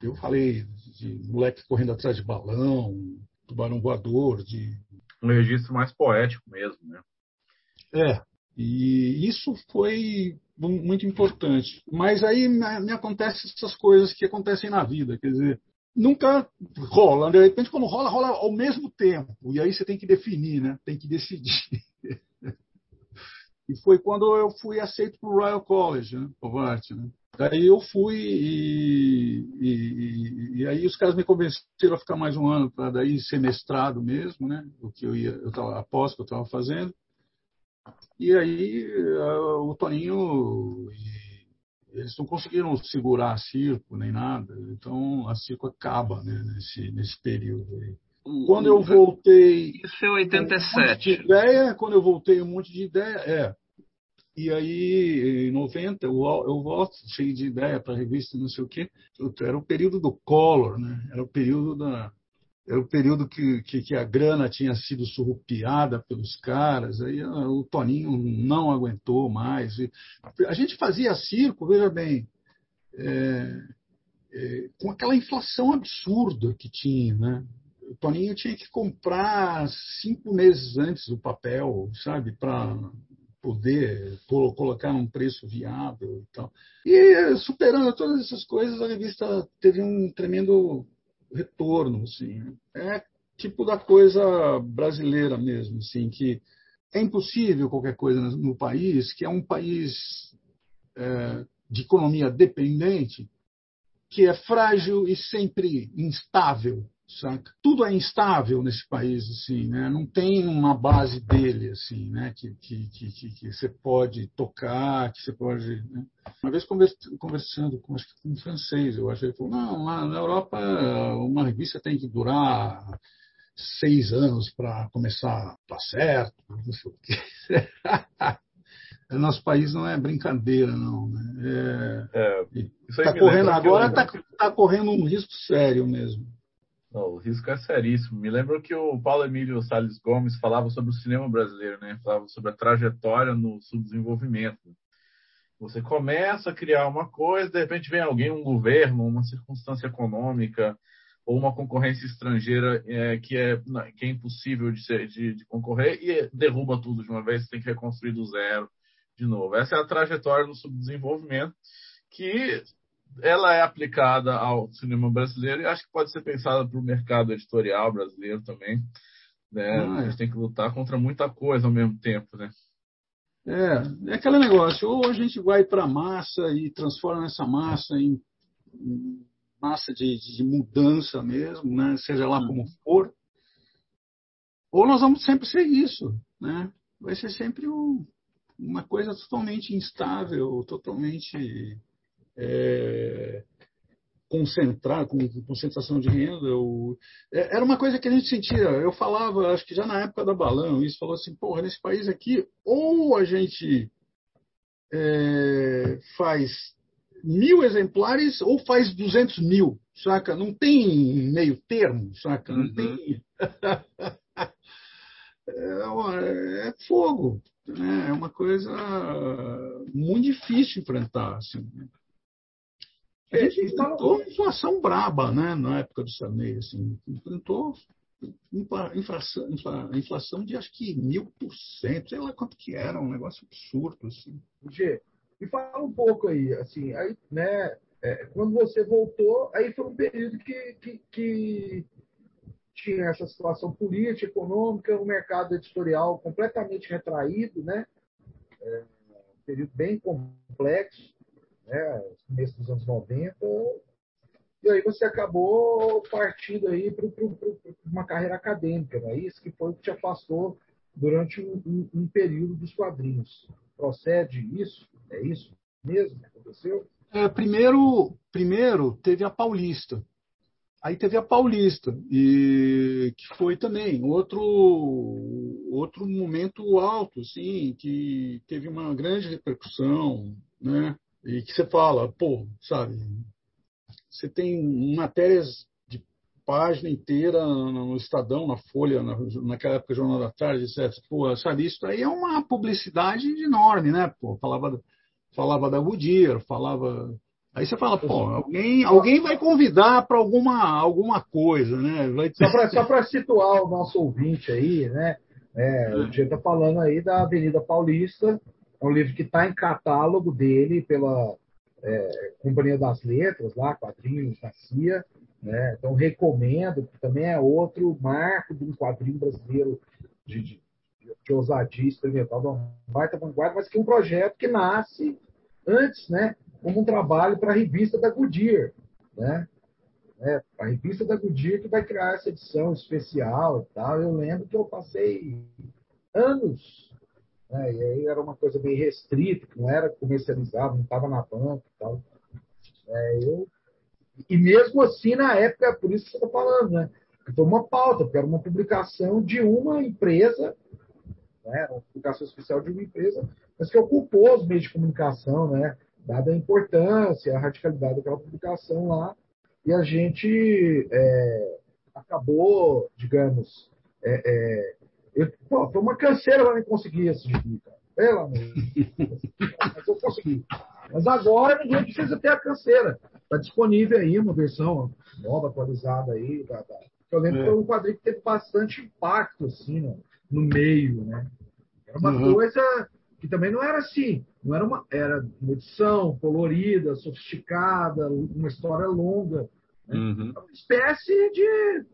eu falei de moleque correndo atrás de balão, tubarão voador, de. Um registro mais poético mesmo, né? É. E isso foi muito importante. Mas aí me acontecem essas coisas que acontecem na vida. Quer dizer, nunca rola. De repente, quando rola, rola ao mesmo tempo. E aí você tem que definir, né? Tem que decidir. e foi quando eu fui aceito para o Royal College, né? of Art, né? Daí eu fui e, e, e, aí os caras me convenceram a ficar mais um ano para daí ser mestrado mesmo, né? O que eu ia, eu tava após que eu estava fazendo. E aí o Toninho eles não conseguiram segurar a circo nem nada, então a circo acaba né, nesse nesse período aí. Quando eu voltei. Isso é 87. Um ideia, quando eu voltei, um monte de ideia. É, e aí, em 90, eu, eu volto cheio de ideia para a revista, não sei o quê. Era o período do Collor, né? Era o período da era o período que, que, que, a grana tinha sido surrupiada pelos caras, aí ah, o Toninho não aguentou mais. A gente fazia circo, veja bem, é, é, com aquela inflação absurda que tinha. Né? O Toninho tinha que comprar cinco meses antes o papel, sabe, para poder colocar num preço viável e tal. E superando todas essas coisas, a revista teve um tremendo retorno, assim. É tipo da coisa brasileira mesmo, assim, que é impossível qualquer coisa no país, que é um país é, de economia dependente, que é frágil e sempre instável, saca? Tudo é instável nesse país, assim, né? Não tem uma base dele, assim, né? Que, que, que, que você pode tocar, que você pode... Né? Uma vez conversando com, acho que com um francês, eu achei, ele falou, não, lá na Europa uma revista tem que durar seis anos para começar a dar certo, não sei o quê. Nosso país não é brincadeira, não. Né? É, é, tá correndo agora, está tá correndo um risco sério mesmo. O risco é seríssimo. Me lembro que o Paulo Emílio Salles Gomes falava sobre o cinema brasileiro, né? Falava sobre a trajetória no subdesenvolvimento. Você começa a criar uma coisa, de repente vem alguém, um governo, uma circunstância econômica ou uma concorrência estrangeira é, que, é, que é impossível de, ser, de, de concorrer e derruba tudo de uma vez, você tem que reconstruir do zero de novo. Essa é a trajetória do subdesenvolvimento que ela é aplicada ao cinema brasileiro e acho que pode ser pensada para o mercado editorial brasileiro também. Né? Ah, a gente tem que lutar contra muita coisa ao mesmo tempo, né? É, é aquele negócio, ou a gente vai para a massa e transforma essa massa em, massa de, de, mudança mesmo, né? seja lá como for, ou nós vamos sempre ser isso, né? vai ser sempre o, uma coisa totalmente instável, totalmente é, concentrada, com concentração de renda. Eu, é, era uma coisa que a gente sentia. Eu falava, acho que já na época da Balão, isso falou assim, porra, nesse país aqui, ou a gente é, faz mil exemplares ou faz 200 mil, saca? Não tem meio termo, saca? Não uhum. tem. é, uma, é, fogo, né? É uma coisa muito difícil enfrentar, assim. A gente enfrentou inflação braba, né? Na época do Sarney, assim, enfrentou inflação, inflação de acho que mil por cento, sei lá quanto que era, um negócio absurdo, assim. G, me fala um pouco aí, assim, aí, né, é, quando você voltou, aí foi um período que, que, que, tinha essa situação política, econômica, o um mercado editorial completamente retraído, né, é, um período bem complexo, né, começo dos anos 90, e aí você acabou partindo aí para uma carreira acadêmica, não é isso? Que foi o que te afastou durante um, um, um período dos quadrinhos. Procede isso? É isso mesmo que aconteceu? É, primeiro, primeiro teve a Paulista. Aí teve a Paulista, e que foi também outro, outro momento alto, assim, que teve uma grande repercussão, né? E que você fala, pô, sabe, você tem matérias de página inteira no Estadão, na Folha, na, naquela época Jornal da Tarde, etc. Pô, sabe, isso aí é uma publicidade enorme, né? Pô, falava falava da Goodyear, falava. Aí você fala, pô, alguém, alguém vai convidar para alguma, alguma coisa, né? Vai... Só para situar o nosso ouvinte aí, né? É, o Dia está falando aí da Avenida Paulista, é um livro que está em catálogo dele pela é, Companhia das Letras, lá, quadrinhos da CIA. Né? Então, recomendo, também é outro marco de um quadrinho brasileiro de, de, de ousadia experimental, de uma baita vanguarda, mas que é um projeto que nasce antes, né, como um trabalho para a revista da Goodyear, né? É, a revista da Goodyear que vai criar essa edição especial e tal. Eu lembro que eu passei anos, né, e aí era uma coisa bem restrita, não era comercializado, não estava na banca e tal. É, eu, e mesmo assim, na época, por isso que você está falando, né? Foi uma pauta, porque era uma publicação de uma empresa, né, uma publicação especial de uma empresa mas que ocupou os meios de comunicação, né? dada a importância, a radicalidade daquela publicação lá, e a gente é, acabou, digamos, é, é, eu, pô, foi uma canseira para mim conseguir esse gibi, cara. Pelo amor Mas eu consegui. Mas agora ninguém precisa ter a canseira. Está disponível aí uma versão nova, atualizada aí. Da, da... Eu lembro é. que foi um quadrinho que teve bastante impacto, assim, no, no meio, né? Era uma uhum. coisa que também não era assim, não era uma era uma edição colorida, sofisticada, uma história longa, né? uhum. uma espécie de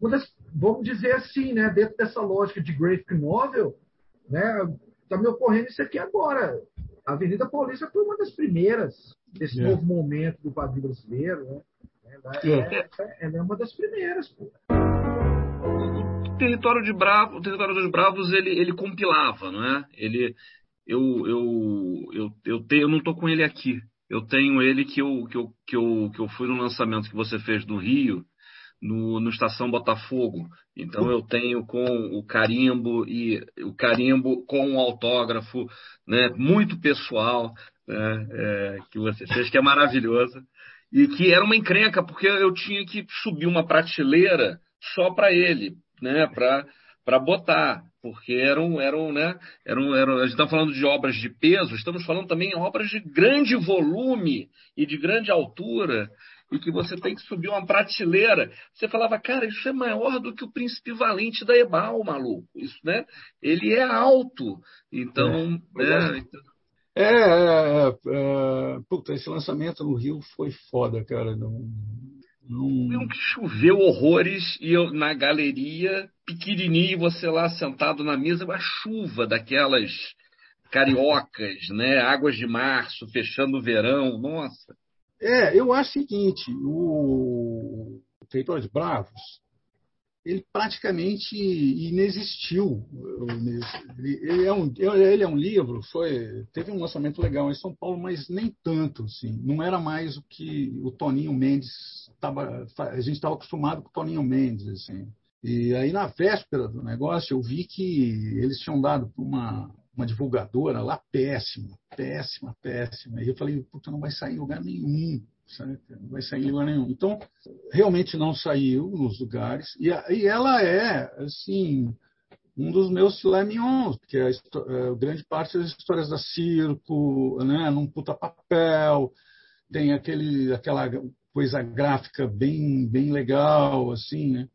das, vamos dizer assim, né, dentro dessa lógica de graphic novel, né, está me ocorrendo isso aqui agora. A Avenida Paulista foi uma das primeiras desse. É. novo momento do quadrinho brasileiro, né? Ela é, é, ela é uma das primeiras, pô. O território de Bravo, o território dos Bravos, ele, ele compilava, não é? Ele eu, eu, eu, eu, te, eu não estou com ele aqui. Eu tenho ele que eu, que, eu, que, eu, que eu fui no lançamento que você fez no Rio, no, no Estação Botafogo. Então eu tenho com o carimbo e o carimbo com o autógrafo, né, muito pessoal, né, é, que você fez, que é maravilhoso. E que era uma encrenca, porque eu tinha que subir uma prateleira só para ele, né, para botar porque eram, eram, né, eram, eram, a gente está falando de obras de peso, estamos falando também em obras de grande volume e de grande altura, e que você tem que subir uma prateleira. Você falava, cara, isso é maior do que o príncipe valente da Ebal, maluco. Isso, né? Ele é alto. Então, é, né, então... É, é, é, puta, esse lançamento no Rio foi foda, cara. Não, não... que choveu horrores e eu na galeria, pequenininho, você lá sentado na mesa, uma chuva daquelas cariocas, né? Águas de março, fechando o verão, nossa. É, eu acho o seguinte, o, o Território de Bravos, ele praticamente inexistiu. Ele, é um, ele é um livro, foi, teve um lançamento legal em São Paulo, mas nem tanto. Assim, não era mais o que o Toninho Mendes estava. A gente estava acostumado com o Toninho Mendes. Assim. E aí, na véspera do negócio, eu vi que eles tinham dado uma, uma divulgadora lá péssima, péssima, péssima. E eu falei, puta, não vai sair em lugar nenhum não vai sair em lugar nenhum. Então, realmente não saiu nos lugares. E, e ela é, assim, um dos meus filé mignons, porque é, é, grande parte das histórias da circo, né, num puta papel, tem aquele, aquela coisa gráfica bem, bem legal, assim, né?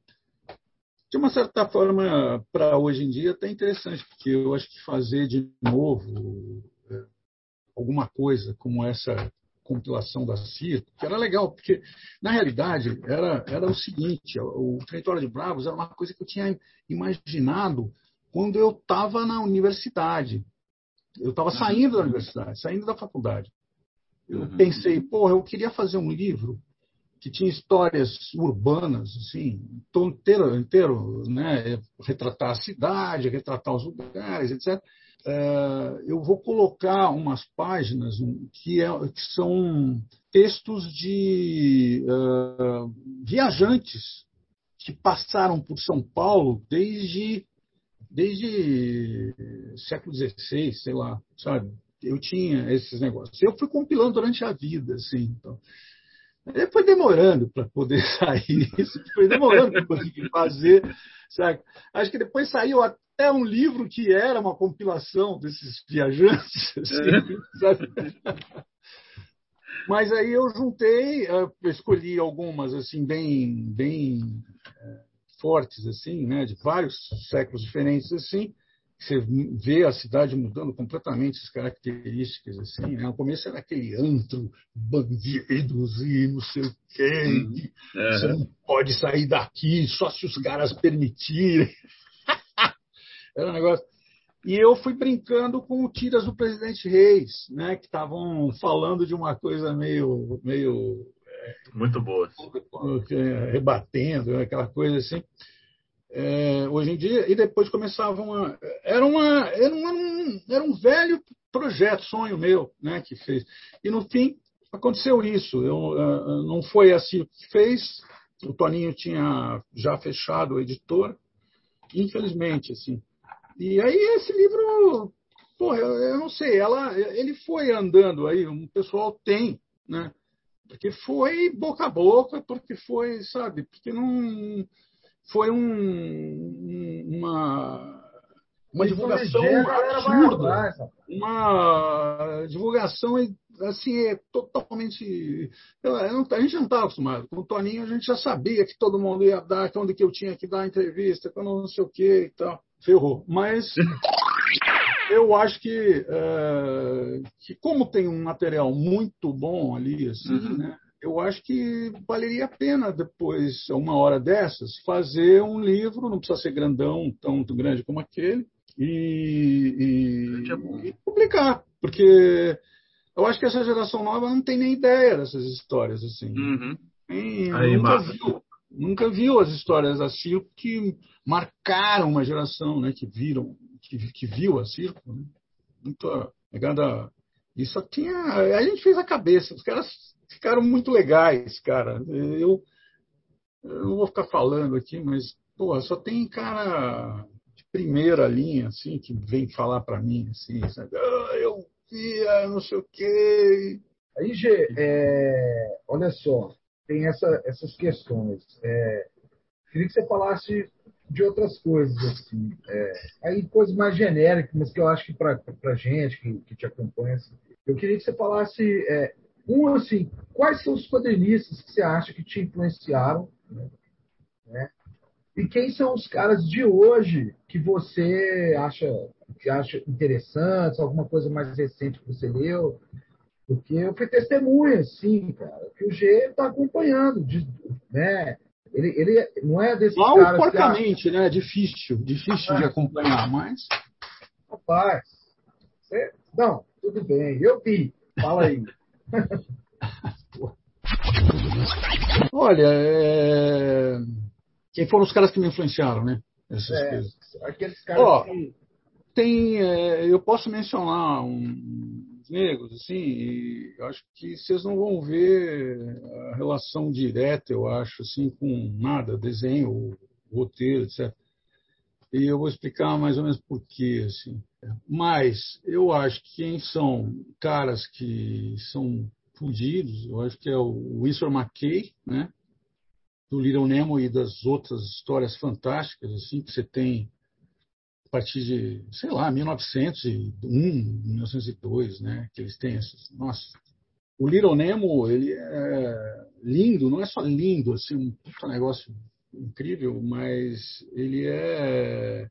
De uma certa forma, para hoje em dia, até interessante, porque eu acho que fazer de novo é, alguma coisa como essa compilação da CIR, que era legal, porque, na realidade, era, era o seguinte: o Território de Bravos era uma coisa que eu tinha imaginado quando eu estava na universidade. Eu estava uhum. saindo da universidade, saindo da faculdade. Eu uhum. pensei, porra, eu queria fazer um livro que tinha histórias urbanas, assim, inteiro, inteiro né? retratar a cidade, retratar os lugares, etc. É, eu vou colocar umas páginas que, é, que são textos de uh, viajantes que passaram por São Paulo desde desde século XVI, sei lá, sabe? Eu tinha esses negócios. Eu fui compilando durante a vida, assim. Então. Foi demorando para poder sair isso, foi demorando para conseguir fazer. Sabe? Acho que depois saiu é um livro que era uma compilação desses viajantes. Assim, Mas aí eu juntei, eu escolhi algumas assim bem, bem é, fortes assim, né, de vários séculos diferentes assim. Você vê a cidade mudando completamente as características assim. Né? No começo era aquele antro, bandidos e não sei o quê. Uhum. Você não pode sair daqui só se os caras permitirem. Era um negócio. E eu fui brincando com tiras do presidente Reis, né, que estavam falando de uma coisa meio. meio Muito boa. Rebatendo, aquela coisa assim. É, hoje em dia, e depois começavam a. Era, uma, era, um, era um velho projeto, sonho meu, né, que fez. E no fim, aconteceu isso. Eu, uh, não foi assim que fez. O Toninho tinha já fechado o editor, infelizmente, assim. E aí esse livro, porra, eu, eu, não sei, ela, ele foi andando aí, um pessoal tem, né? Porque foi boca a boca, porque foi, sabe, porque não foi um, uma uma divulgação absurda, uma divulgação assim é totalmente a gente não estava acostumado com o Toninho a gente já sabia que todo mundo ia dar quando que eu tinha que dar entrevista quando não sei o que e tal ferrou. Mas eu acho que, é, que como tem um material muito bom ali, assim, uhum. né, eu acho que valeria a pena depois, uma hora dessas, fazer um livro, não precisa ser grandão, tão grande como aquele, e, e, e publicar. Porque eu acho que essa geração nova não tem nem ideia dessas histórias assim. Uhum. Aí, nunca viu nunca viu as histórias da circo que marcaram uma geração, né? Que viram, que, que viu a circo. Né? Muito ligada. Isso tinha. A gente fez a cabeça. Os caras ficaram muito legais, cara. Eu, eu não vou ficar falando aqui, mas porra, só tem cara de primeira linha, assim, que vem falar para mim, assim, sabe? Ah, eu via, não sei o quê. Aí, Gê, é, olha só, tem essa, essas questões. É, queria que você falasse de outras coisas, assim. É, aí coisas mais genéricas, mas que eu acho que para gente que, que, te acompanha, assim, eu queria que você falasse, é, um, assim, quais são os quadrinistas que você acha que te influenciaram, né? né? E quem são os caras de hoje que você acha que acha interessantes, alguma coisa mais recente que você leu, porque eu fui testemunha, sim, cara, que o G está acompanhando, de, né? Ele, ele não é desse Mal caras porcamente, acha... né? Difícil, difícil de acompanhar, mas. Rapaz, você... não, tudo bem, eu vi. Fala aí. Olha, é... Quem foram os caras que me influenciaram, né? Essas É, coisas. aqueles caras Ó, que. Tem, é, eu posso mencionar uns negros, assim, e acho que vocês não vão ver a relação direta, eu acho, assim, com nada, desenho, roteiro, etc. E eu vou explicar mais ou menos por quê, assim. Mas eu acho que quem são caras que são fudidos, eu acho que é o Winsor McKay, né? Do Little Nemo e das outras histórias fantásticas, assim, que você tem a partir de, sei lá, 1901, 1902, né? Que eles têm essas. Nossa, o Little Nemo, ele é lindo, não é só lindo, assim, um negócio incrível, mas ele é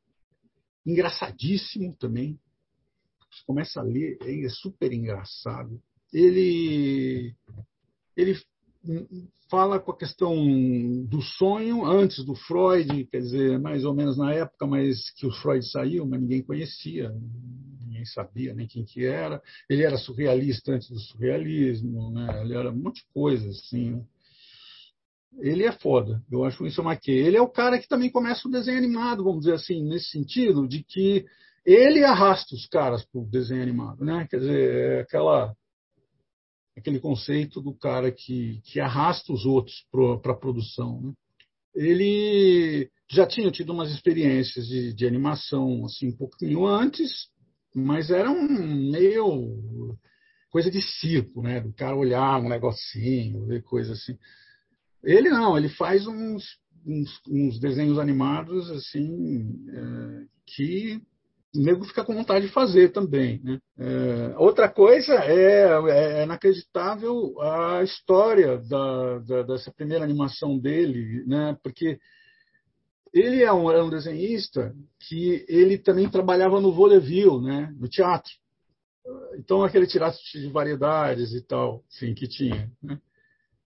engraçadíssimo também. Você começa a ler, é super engraçado. Ele, ele fala com a questão do sonho antes do Freud, quer dizer, mais ou menos na época, mas que o Freud saiu, mas ninguém conhecia, ninguém sabia nem quem que era. Ele era surrealista antes do surrealismo, né? ele era um monte de coisa assim. Ele é foda, eu acho isso uma que Ele é o cara que também começa o desenho animado, vamos dizer assim, nesse sentido de que ele arrasta os caras para o desenho animado, né? Quer dizer, é aquela aquele conceito do cara que, que arrasta os outros para a produção. Né? Ele já tinha tido umas experiências de, de, animação assim um pouquinho antes, mas era um meio coisa de circo, né? Do cara olhar um negocinho, ver coisa assim. Ele não, ele faz uns, uns, uns desenhos animados assim é, que o nego fica com vontade de fazer também. Né? É, outra coisa é, é, inacreditável a história da, da, dessa primeira animação dele, né? porque ele é um, é um desenhista que ele também trabalhava no vaudeville, né? no teatro. Então, aquele teatro de variedades e tal, sim, que tinha. Né?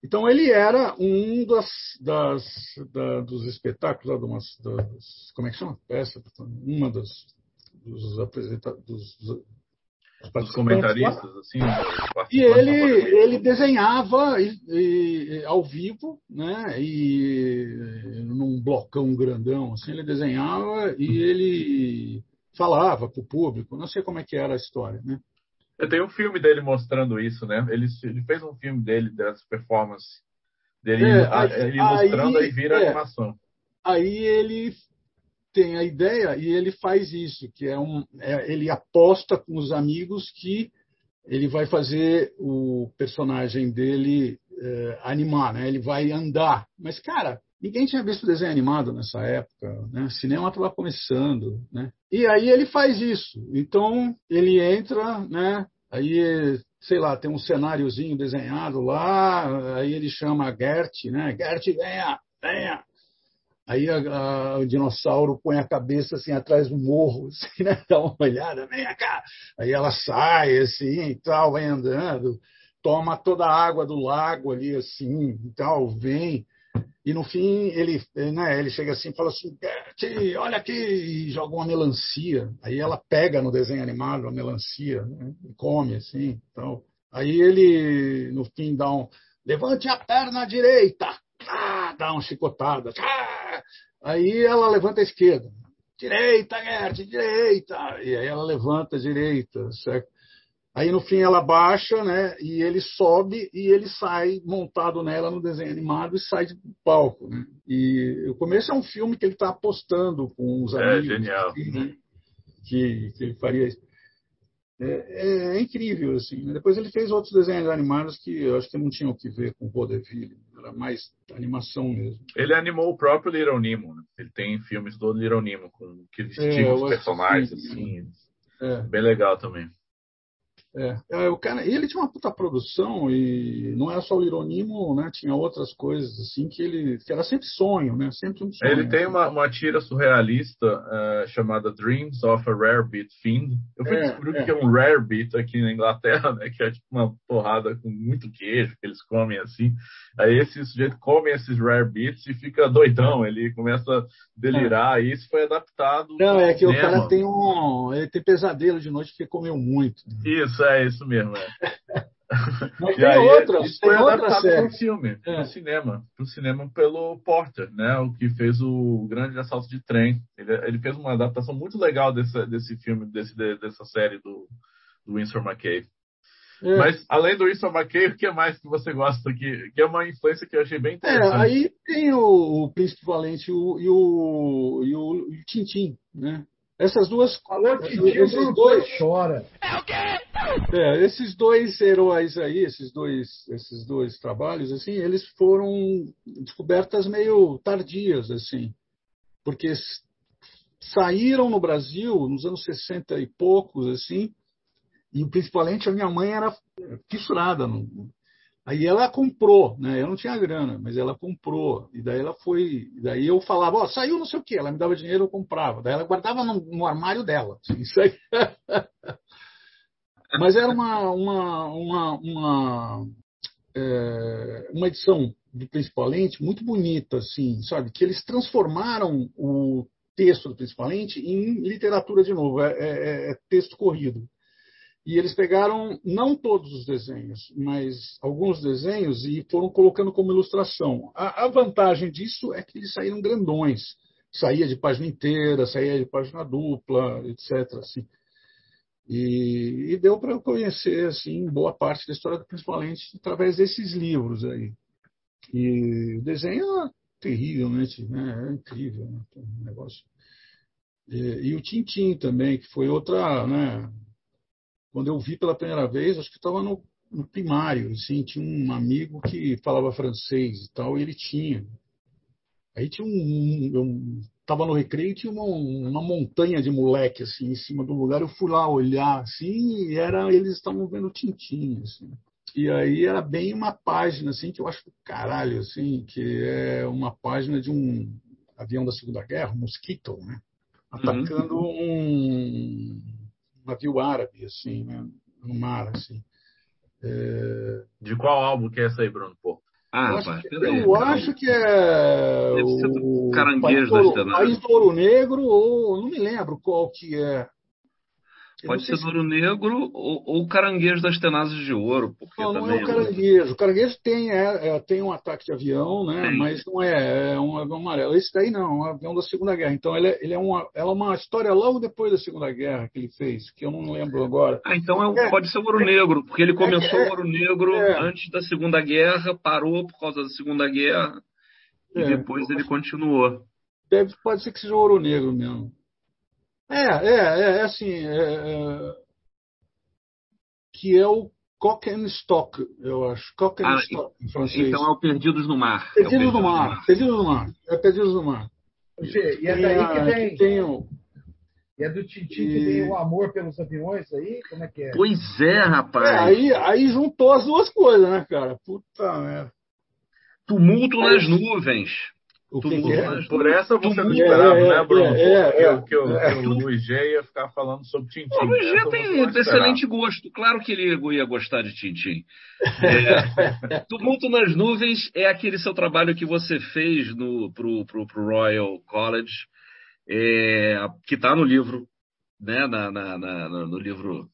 Então, ele era um das, das da, dos espetáculos, das, como é que chama? Peça, uma das, dos apresentadores, comentaristas, assim. E ele, ele desenhava e, e, ao vivo, né? E num blocão grandão, assim, ele desenhava e ele falava para o público. Não sei como é que era a história, né? Eu tenho um filme dele mostrando isso, né? Ele, ele fez um filme dele, dessa performance dele, é, ele mostrando aí, aí vira é, animação. Aí ele tem a ideia e ele faz isso, que é um, é, ele aposta com os amigos que ele vai fazer o personagem dele é, animar, né? Ele vai andar. Mas cara, ninguém tinha visto desenho animado nessa época, né? Cinema estava começando, né? E aí ele faz isso. Então ele entra, né? Aí sei lá, tem um cenáriozinho desenhado lá, aí ele chama a Gert, né? Gert, venha, venha. Aí a, a, o dinossauro põe a cabeça assim atrás do morro, assim, né? dá uma olhada, vem cá. Aí ela sai assim e tal, vai andando, toma toda a água do lago ali assim e tal, vem. E no fim ele, né, ele chega assim e fala assim, olha aqui, e joga uma melancia. Aí ela pega no desenho animado a melancia né, e come assim. Então, aí ele no fim dá um, levante a perna direita, ah, dá uma chicotada. Ah, aí ela levanta a esquerda. Direita, Gert, direita. E aí ela levanta a direita, certo? Aí no fim ela baixa, né? E ele sobe e ele sai montado nela no desenho animado e sai do palco, né? E o começo é um filme que ele está apostando com os é, amigos. Genial. Assim, né? que, que ele faria isso. É, é, é, incrível, assim. Né? Depois ele fez outros desenhos animados que eu acho que não tinham que ver com vaudeville, era mais animação mesmo. Ele animou o próprio Little Nemo, né? Ele tem filmes do Little Nemo com aqueles é, tipos de personagens, assim. É. Bem legal também. É, é, o cara, ele tinha uma puta produção e não era só o Ironimo, né? Tinha outras coisas assim que ele que era sempre sonho, né? Sempre um sonho. Ele tem uma, uma tira surrealista uh, chamada Dreams of a Rare Beat Fiend. Eu fui é, descobrir é. que é um Rare Beat aqui na Inglaterra, né? Que é tipo uma porrada com muito queijo que eles comem assim. Aí esse sujeito come esses Rare Beats e fica doidão. Ele começa a delirar. É. E isso foi adaptado. Não, é que cinema. o cara tem um, ele tem pesadelo de noite porque comeu muito. Isso é isso mesmo. É. Mas E tem aí, outras, isso foi tem outras adaptado para o filme, É. pro cinema, pro cinema pelo Porter, né? O que fez o Grande Assalto de Trem. Ele, ele fez uma adaptação muito legal desse, desse filme, desse, de- dessa série do, do Winsor McKay. É. Mas além do Winsor McKay, o que mais que você gosta que, que é uma influência que eu achei bem É, interessante? aí tem o, o Príncipe Valente e o, e o, e o, e o Tintim, né? Essas duas, Falou que o esses Bruno dois, chora. É, esses dois heróis aí, esses dois, esses dois trabalhos, assim, eles foram descobertas meio tardias, assim, porque saíram no Brasil nos anos 60 e poucos, assim, e Valente, a minha mãe era fissurada no, Aí ela comprou, né? Eu não tinha grana, mas ela comprou. E daí ela foi. Daí eu falava, ó, saiu não sei o quê. Ela me dava dinheiro, eu comprava. Daí ela guardava no, no armário dela. assim. mas era uma uma uma uma, é, uma edição do Principalmente muito bonita, assim, sabe? Que eles transformaram o texto do Principalmente em literatura de novo. É, é- é texto corrido. E eles pegaram não todos os desenhos, mas alguns desenhos e foram colocando como ilustração. A, a vantagem disso é que eles saíram grandões. Saía de página inteira, saía de página dupla, etc. Assim. E, e deu para eu conhecer assim, boa parte da história Principalmente através desses livros aí. E o desenho é terrivelmente, né? é incrível, né? um negócio. E, e o Tintim também, que foi outra, né? quando eu vi pela primeira vez, acho que estava no, no primário, assim, tinha um amigo que falava francês e tal, e ele tinha. Aí tinha um, eu estava no recreio e tinha uma, uma montanha de moleque assim em cima do lugar. Eu fui lá olhar assim e era eles estavam vendo Tintim assim. E aí era bem uma página assim que eu acho caralho assim, que é uma página de um avião da Segunda Guerra, um Mosquito, né? Atacando um navio árabe, assim, né? no mar, assim. É, De qual álbum que é essa aí, Bruno? Pô. Ah, eu rapaz, acho, que, eu acho que é Deve ser do o Caranguejo País da do, Estenário. País do Ouro Negro, ou não me lembro qual que é. Pode ser se- Douro Negro ou, ou Caranguejo das Tenazes de Ouro, porque Não, não é o caranguejo. O caranguejo tem, é, é, tem um ataque de avião, né? Mas não é, é um avião amarelo. Esse daí não, é um avião da Segunda Guerra. Então ele é, ele é uma, é uma história logo depois da Segunda Guerra que ele fez, que eu não lembro agora. Ah, então é É. pode ser o Ouro Negro, porque ele começou É, o Ouro Negro antes da Segunda Guerra, parou por causa da Segunda Guerra e depois ele continuou. Deve, pode ser que seja o Ouro Negro mesmo. É, é, é, é assim. é, é, que é o Cock and Stock, eu acho. Cock and Ah, Stock, em francês. Então é o Perdidos no Mar. É Perdidos no Mar. Perdidos no Mar. É Perdidos no Mar. Gê, E é daí a- que tem. tem o- E é do Tintim que E- tem o amor pelos aviões aí? Como é que é? Pois é, É, rapaz. aí, aí juntou as duas coisas, né, cara? Puta merda. Tumulto nas nuvens. O Tumulto que é? Por essa você não esperava, É, é, né, Bruno? é, que, é, o- que, é. que o Luiz G ia ficar falando sobre Tintin. O Luiz G Essa tem excelente gosto. Claro que ele ia gostar de Tintim. É, Tumulto nas Nuvens é aquele seu trabalho que você fez no, pro, pro, pro Royal College, é, que está no livro, né, na, na- na- no livro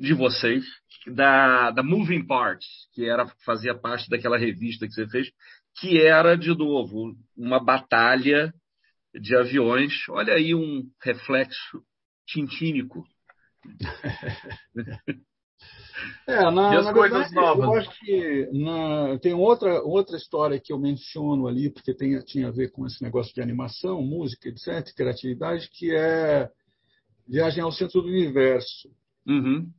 de vocês, da, da Moving Parts, que era, fazia parte daquela revista que você fez, que era, de novo, uma batalha de aviões. Olha aí um reflexo tintínico. É, na, as na coisas verdade, novas? eu acho que na- tem outra, outra história que eu menciono ali, porque tem, tinha a ver com esse negócio de animação, música, etc., criatividade, que é Viagem ao Centro do Universo. Uhum.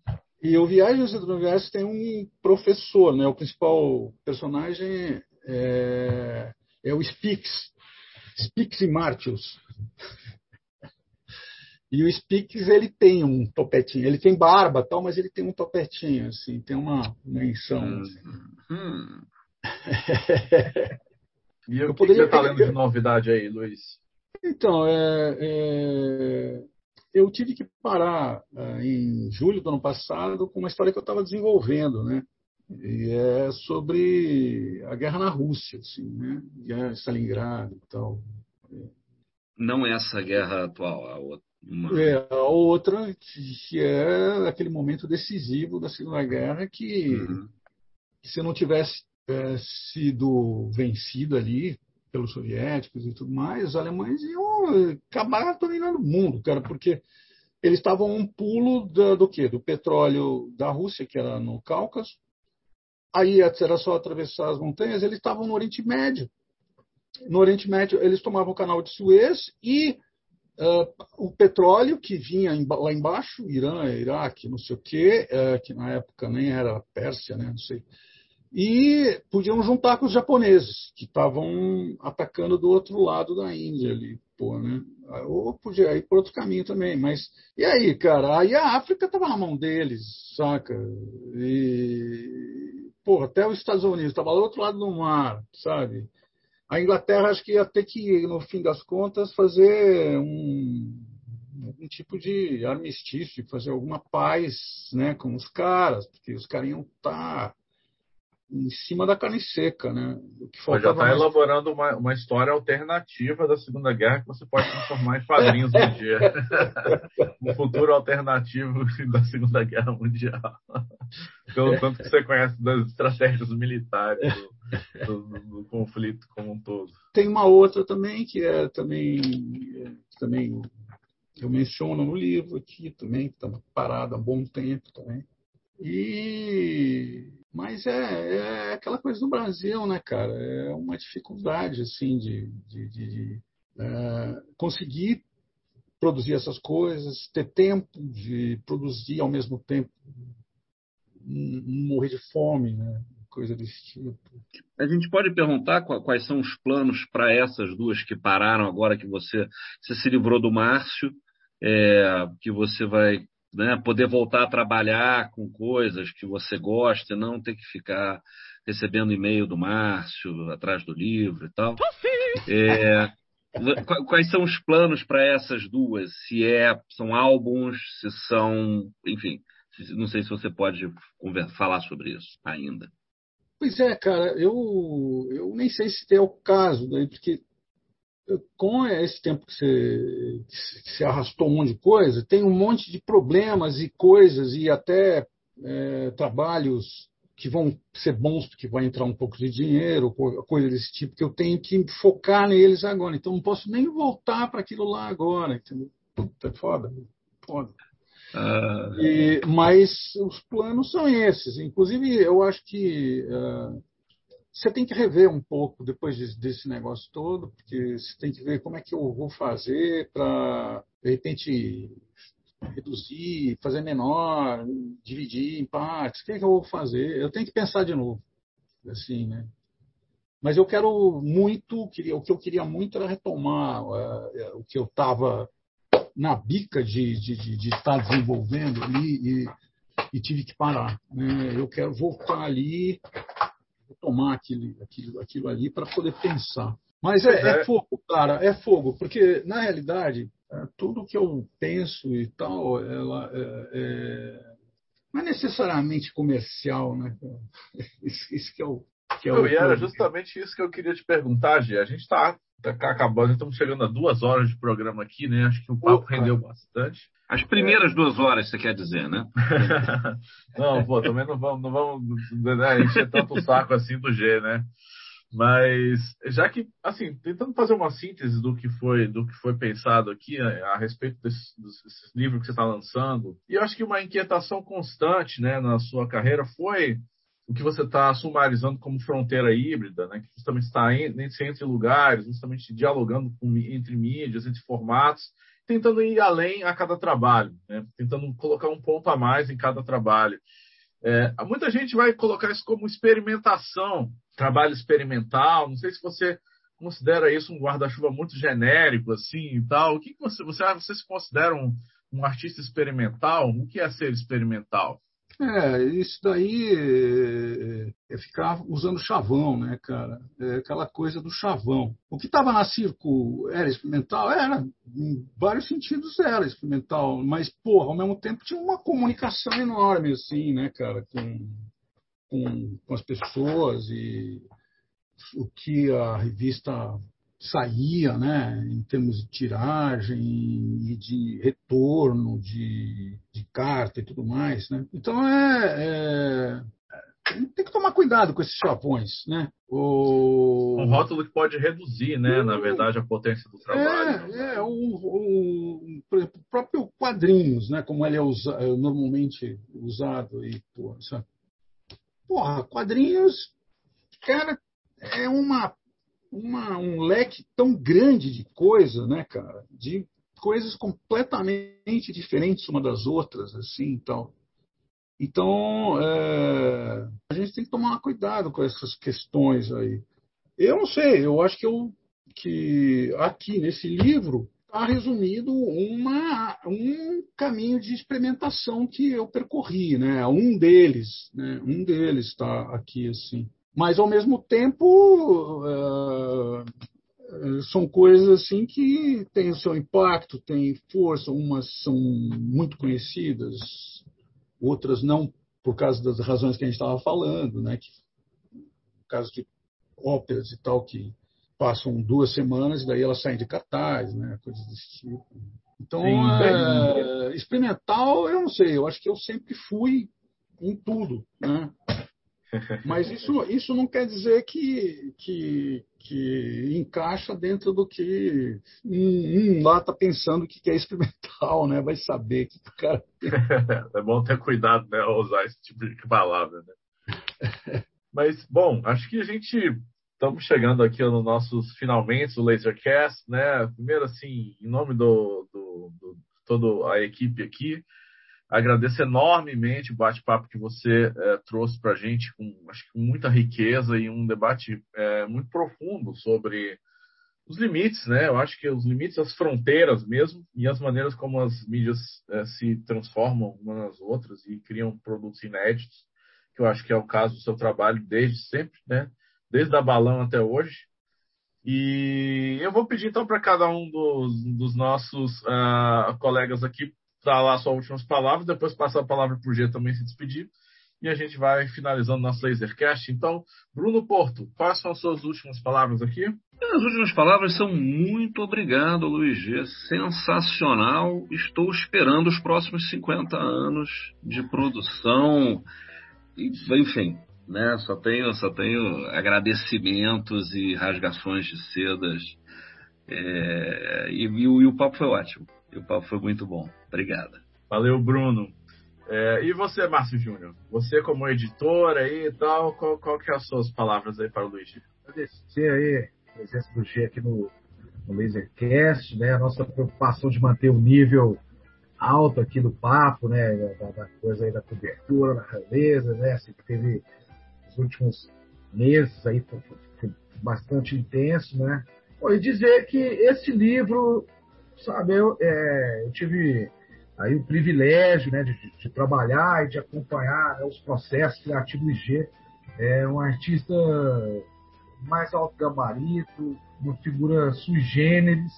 E o Viagem ao Centro do Universo tem um professor, né? O principal personagem é, é o Spix, Spix e Martius. E o Spix, ele tem um topetinho, ele tem barba tal, mas ele tem um topetinho, assim, tem uma menção. assim. Hum. E Eu o que, poderia você está lendo de novidade aí, Luiz? Então, é, é, eu tive que parar ah, em julho do ano passado com uma história que eu estava desenvolvendo, né? E é sobre a guerra na Rússia, assim, né? Guerra de Stalingrado e tal. Não essa guerra atual, a outra. Uma... É, a outra, que é aquele momento decisivo da Segunda Guerra, que, uhum. que se não tivesse é, sido vencido ali pelos soviéticos e tudo mais, os alemães iam acabar dominando o mundo, cara, porque eles estavam um pulo do, do quê? Do petróleo da Rússia, que era no Cáucaso, aí era só atravessar as montanhas, eles estavam no Oriente Médio. No Oriente Médio, eles tomavam o canal de Suez e Uh, o petróleo que vinha lá embaixo, Irã, Iraque, não sei o quê, uh, que na época nem era Pérsia, né, não sei. E podiam juntar com os japoneses, que estavam atacando do outro lado da Índia ali, pô, né? Ou podia ir por outro caminho também, mas e aí, cara? Aí a África estava na mão deles, saca? E, pô, até os Estados Unidos estava do outro lado do mar, sabe? a Inglaterra acho que ia ter que, no fim das contas, fazer um, um tipo de armistício, fazer alguma paz né, com os caras, porque os caras iam estar tá em cima da carne seca, né? O que já está mais... elaborando uma, uma história alternativa da Segunda Guerra que você pode transformar em quadrinhos um dia. um futuro alternativo da Segunda Guerra Mundial. Pelo tanto que você conhece das estratégias militares do, do, do, conflito como um todo. Tem uma outra também que é também, é, também eu menciono no livro aqui também, que está parada há bom tempo também. E mas é, é aquela coisa do Brasil, né, cara? É uma dificuldade, assim, de, de, de, de é, conseguir produzir essas coisas, ter tempo de produzir ao mesmo tempo, não morrer de fome, né? Coisa desse tipo. A gente pode perguntar quais são os planos para essas duas que pararam agora que você, você se livrou do Márcio, é, que você vai né? poder voltar a trabalhar com coisas que você gosta, não ter que ficar recebendo e-mail do Márcio atrás do livro e tal. É, quais são os planos para essas duas? Se é, são álbuns, se são, enfim, não sei se você pode falar sobre isso ainda. Pois é, cara, eu, eu nem sei se é o caso, né, porque com esse tempo que você, que você arrastou um monte de coisa, tem um monte de problemas e coisas e até é, trabalhos que vão ser bons porque vai entrar um pouco de dinheiro, coisa desse tipo, que eu tenho que focar neles agora. Então não posso nem voltar para aquilo lá agora, entendeu? Puta, é foda, foda. Uh... E, mas os planos são esses. Inclusive, eu acho que uh, você tem que rever um pouco depois desse negócio todo, porque você tem que ver como é que eu vou fazer para, de repente, reduzir, fazer menor, dividir em partes. O que, é que eu vou fazer? Eu tenho que pensar de novo. Assim, né? Mas eu quero muito, o que eu queria muito era retomar uh, o que eu estava na bica de, de, de, de, estar desenvolvendo ali e, e tive que parar. Né? Eu quero voltar ali tomar aquilo, aquilo, aquilo ali para poder pensar. Mas é, é, é, fogo, cara, é fogo, porque na realidade é, tudo que eu penso e tal, ela é, é não é necessariamente comercial, né? Isso, isso que é o que é o, e era justamente isso que eu queria te perguntar, Gê. A gente está tá acabando, estamos chegando a duas horas de programa aqui, né? Acho que o papo Opa. rendeu bastante. As primeiras é. duas horas, você quer dizer, né? não, pô, também não vamos, não vamos né, encher tanto o saco assim do G, né? Mas já que, assim, tentando fazer uma síntese do que foi, do que foi pensado aqui né, a respeito desse, desse livro que você está lançando, e eu acho que uma inquietação constante, né, na sua carreira foi o que você está sumarizando como fronteira híbrida, né, que justamente está entre lugares, justamente dialogando com, entre mídias, entre formatos, tentando ir além a cada trabalho, né, tentando colocar um ponto a mais em cada trabalho. É, muita gente vai colocar isso como experimentação, trabalho experimental. Não sei se você considera isso um guarda-chuva muito genérico assim e tal. O que, você, você, você se considera um, um artista experimental? O que é ser experimental? É, isso daí é, é ficar usando chavão, né, cara? É aquela coisa do chavão. O que estava na circo era experimental? Era, em vários sentidos era experimental, mas, porra, ao mesmo tempo tinha uma comunicação enorme, assim, né, cara, com, com, com as pessoas e o que a revista saía, né, em termos de tiragem e de retorno de, de carta e tudo mais, né? Então é, é, tem que tomar cuidado com esses chavões, né? O... Um rótulo que pode reduzir, né, na verdade, a potência do trabalho. É, é o, o, o próprio quadrinhos, né, como ele é usa, é normalmente usado e porra, porra, quadrinhos, cara, é uma uma, um leque tão grande de coisa, né, cara? De coisas completamente diferentes uma das outras, assim, então. Então, é, a gente tem que tomar cuidado com essas questões aí. Eu não sei, eu acho que, eu, que aqui nesse livro está resumido uma, um caminho de experimentação que eu percorri, né? Um deles, né? Um deles está aqui assim. Mas, ao mesmo tempo, uh, são coisas assim que têm o seu impacto, têm força. Umas são muito conhecidas, outras não, por causa das razões que a gente estava falando, né? Que, no caso de óperas e tal, que passam duas semanas e daí elas saem de cartaz, né? Coisas desse tipo. Então, Sim, é, experimental, eu não sei, eu acho que eu sempre fui em tudo, né? Mas isso, isso não quer dizer que, que, que encaixa dentro do que um, lá está pensando que é experimental, né? Vai saber que o cara. é bom ter cuidado, né? Usar esse tipo de palavra, né? Mas, bom, acho que a gente estamos chegando aqui no nossos finalmente, o Lasercast, né? Primeiro, assim, em nome do, do, do toda a equipe aqui, Agradeço enormemente o bate-papo que você é, trouxe para a gente, com, acho que muita riqueza e um debate é, muito profundo sobre os limites, né? Eu acho que os limites, as fronteiras mesmo, e as maneiras como as mídias é, se transformam umas nas outras e criam produtos inéditos, que eu acho que é o caso do seu trabalho desde sempre, né? Desde a Balão até hoje. E eu vou pedir então para cada um dos, dos nossos uh, colegas aqui dar lá suas últimas palavras, depois passar a palavra para o G também se despedir. E a gente vai finalizando nosso Lasercast. Então, Bruno Porto, quais são as suas últimas palavras aqui? As últimas palavras são muito obrigado, Luiz G. Sensacional. Estou esperando os próximos 50 anos de produção. Enfim, né? Só tenho, só tenho agradecimentos e rasgações de sedas. É, e, e, e o papo foi ótimo. E o papo foi muito bom. Obrigado. Valeu, Bruno. É, e você, Márcio Júnior? Você como editor aí e tal, qual, qual que é as suas palavras aí para o Luiz? Agradecer aí a presença do G aqui no, no Lasercast, né? A nossa preocupação de manter o nível alto aqui do papo, né? Da, da coisa aí da cobertura, da realeza, né? Assim, que teve os últimos meses aí foi, foi bastante intenso, né? Bom, e dizer que esse livro sabe, eu, é, eu tive aí o privilégio né, de, de, trabalhar e de acompanhar né, os processos criativos IG. É um artista mais alto gabarito, uma figura sui generis.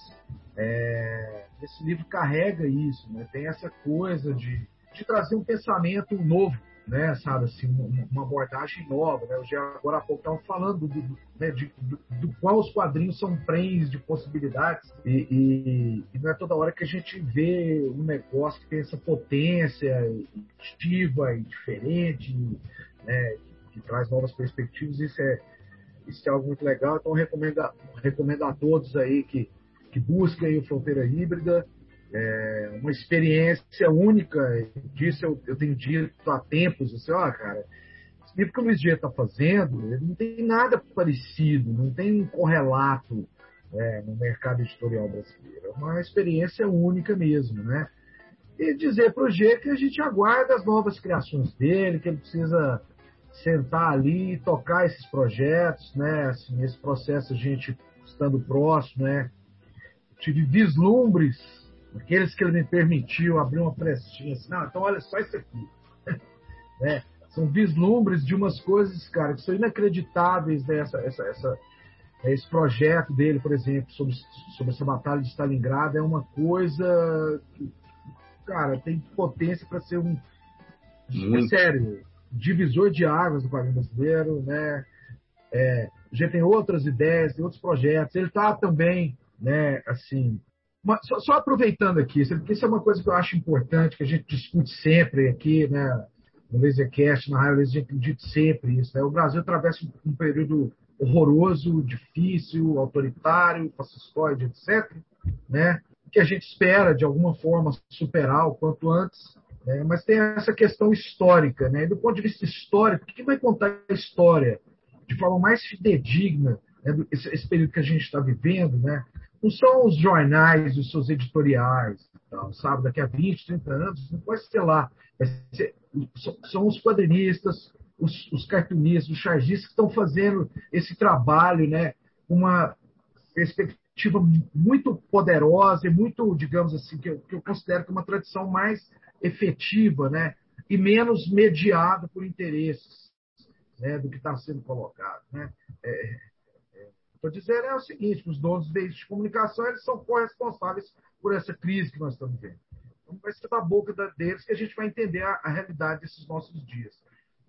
É, esse livro carrega isso, né, tem essa coisa de, de trazer um pensamento novo né, sabe, assim, uma, abordagem nova, né? Eu já agora há pouco estava falando do, do, né, de, do, do, qual os quadrinhos são prens de possibilidades e, e, e, não é toda hora que a gente vê um negócio que tem essa potência ativa e diferente, né, que, que traz novas perspectivas. Isso é isso é algo muito legal. Então recomendo, recomendo a todos aí que que busquem o Fronteira Híbrida é uma experiência única. Disso eu, eu tenho dito há tempos, assim, ó, cara, esse livro que o Luiz G está fazendo, ele não tem nada parecido, não tem um correlato é, no mercado editorial brasileiro. É uma experiência única mesmo, né? E dizer para o G que a gente aguarda as novas criações dele, que ele precisa sentar ali e tocar esses projetos, né? Assim, nesse processo a gente estando próximo, né? Tive vislumbres aqueles que ele me permitiu abrir uma frestinha assim, não, então olha só isso aqui. né? São vislumbres de umas coisas, cara, que são inacreditáveis dessa, essa, essa, esse projeto dele, por exemplo, sobre, sobre essa batalha de Stalingrado, é uma coisa que, cara, tem potência para ser um. É sério, divisor de águas do quadrinho brasileiro, né? É, gente tem outras ideias, tem outros projetos. Ele está também, né, assim, uma, só, só, aproveitando aqui, porque isso é uma coisa que eu acho importante, que a gente discute sempre aqui, né, no Lasercast, na Raio Laser, a gente discute sempre isso. Né? O Brasil atravessa um, um período horroroso, difícil, autoritário, fascistoide, etc., né, que a gente espera, de alguma forma, superar o quanto antes, né? mas tem essa questão histórica. Né? E do ponto de vista histórico, quem vai contar a história de forma mais fidedigna, né, esse, esse, período que a gente está vivendo, né, não são os jornais, os seus editoriais, então, sabe? Daqui a 20, 30 anos, não pode ser lá. Ser, são os quadrinistas, os, os cartunistas, os chargistas que estão fazendo esse trabalho, né? Uma perspectiva muito poderosa e muito, digamos assim, que eu, que eu considero que é uma tradição mais efetiva, né? E menos mediada por interesses né, do que está sendo colocado. Né? É, Estou dizendo é o seguinte: os donos dos veículos de comunicação eles são corresponsáveis por essa crise que nós estamos vendo. Então, vai ser da boca deles que a gente vai entender a, a realidade desses nossos dias.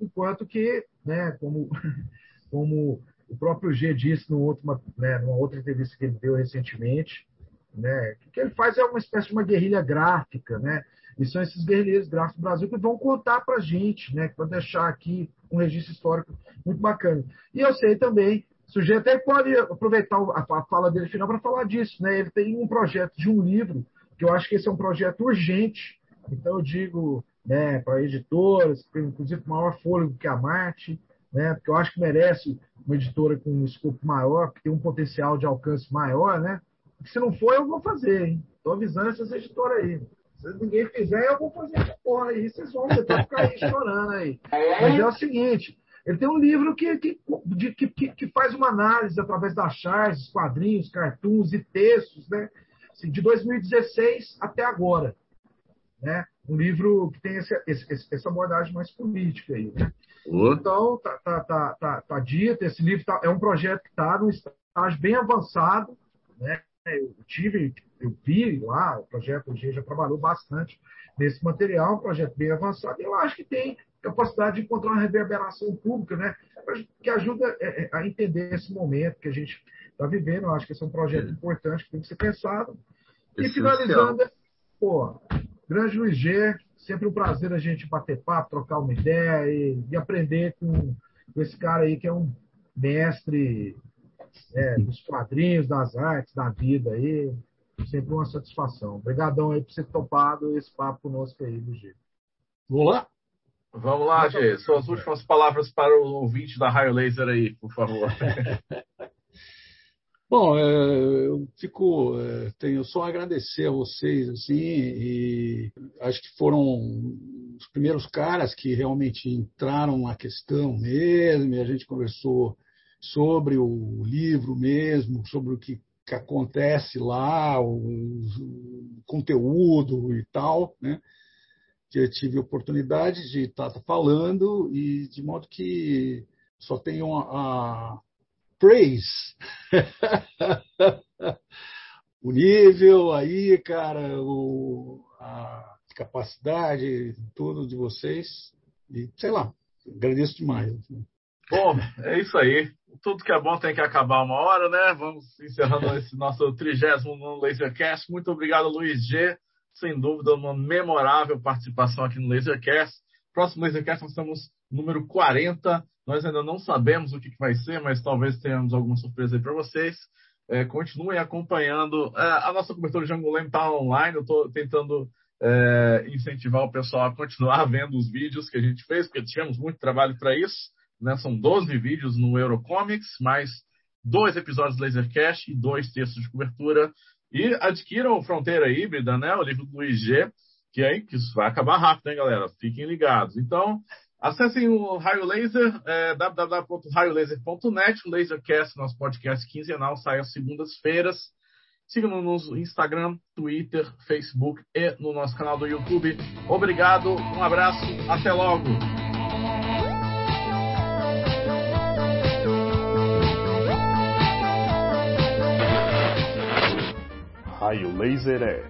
Enquanto que, né, como, como o próprio G disse numa outra, né, numa outra entrevista que ele deu recentemente, né, o que ele faz é uma espécie de uma guerrilha gráfica, né? E são esses guerrilheiros gráficos do Brasil que vão contar para a gente, né? Que vão deixar aqui um registro histórico muito bacana. E eu sei também, o sujeito até pode aproveitar a fala dele final para falar disso, né? Ele tem um projeto de um livro, que eu acho que esse é um projeto urgente. Então eu digo, né, para editoras, inclusive maior fôlego que a Marte, né? Porque eu acho que merece uma editora com um escopo maior, que tem um potencial de alcance maior, né? Porque se não for, eu vou fazer, hein? Estou avisando essas editoras aí. Se ninguém fizer, eu vou fazer essa porra aí. Vocês vão depois ficar aí chorando aí. Mas é o seguinte: ele tem um livro que, que, de, que, que, faz uma análise através das charges, quadrinhos, cartoons e textos, né? Assim, de 2016 até agora. Né? Um livro que tem esse, esse, essa abordagem mais política aí. Né? Então, tá, tá, tá, tá, tá dito, esse livro tá, é um projeto que está num estágio bem avançado. Né? Eu tive eu vi lá, o projeto G já trabalhou bastante nesse material, um projeto bem avançado, e eu acho que tem capacidade de encontrar uma reverberação pública, né, que ajuda é, é, a entender esse momento que a gente está vivendo. Eu acho que esse é um projeto é. importante que tem que ser pensado. E finalizando, pô, grande Luiz G, sempre um prazer a gente bater papo, trocar uma ideia e, e aprender com, com esse cara aí que é um mestre é, dos quadrinhos, das artes, da vida aí. Sempre uma satisfação. Obrigadão aí por você ter topado esse papo conosco aí, do G. Vamos lá? Vamos lá, Gê. Suas últimas palavras para o ouvinte da Raio Laser aí, por favor. Bom, é, eu fico, é, tenho só a agradecer a vocês, assim, e acho que foram os primeiros caras que realmente entraram na questão mesmo, e a gente conversou sobre o livro mesmo, sobre o que que acontece lá, o, o conteúdo e tal, né? Eu tive oportunidade de estar falando e de modo que só tenho a, a praise. o nível aí, cara, o, a capacidade, tudo de vocês. E sei lá, agradeço demais. Bom, é isso aí. Tudo que é bom tem que acabar uma hora, né? Vamos encerrando esse nosso trigésimo no Lasercast. Muito obrigado, Luiz G. Sem dúvida, uma memorável participação aqui no Lasercast. Próximo Lasercast nós estamos número 40. Nós ainda não sabemos o que, vai ser, mas talvez tenhamos alguma surpresa aí para vocês. É, continuem acompanhando. É, a nossa cobertura de Angolem está online. Eu estou tentando é, incentivar o pessoal a continuar vendo os vídeos que a gente fez, porque tivemos muito trabalho para isso. Né? São 12 vídeos no Eurocomics, mais dois episódios do Lasercast e dois textos de cobertura. E adquiram o Fronteira Híbrida, né? o livro do IG, que aí que vai acabar rápido, hein, galera? Fiquem ligados. Então, acessem o Raio Laser, é, www.raiolaser.net. O Lasercast, nosso podcast quinzenal, sai às segundas-feiras. Sigam-nos no Instagram, Twitter, Facebook e no nosso canal do YouTube. Obrigado, um abraço, até logo! Raio Laser é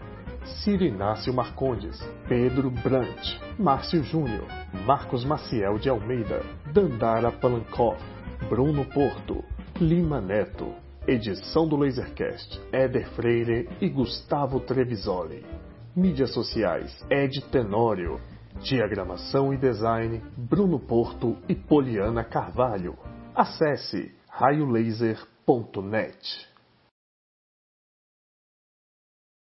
Ciro Inácio Marcondes, Pedro Brant, Márcio Júnior, Marcos Maciel de Almeida, Dandara Palankoff, Bruno Porto, Lima Neto. Edição do Lasercast, Éder Freire e Gustavo Trevisoli. Mídias sociais, Ed Tenório. Diagramação e design, Bruno Porto e Poliana Carvalho. Acesse raiolaser.net.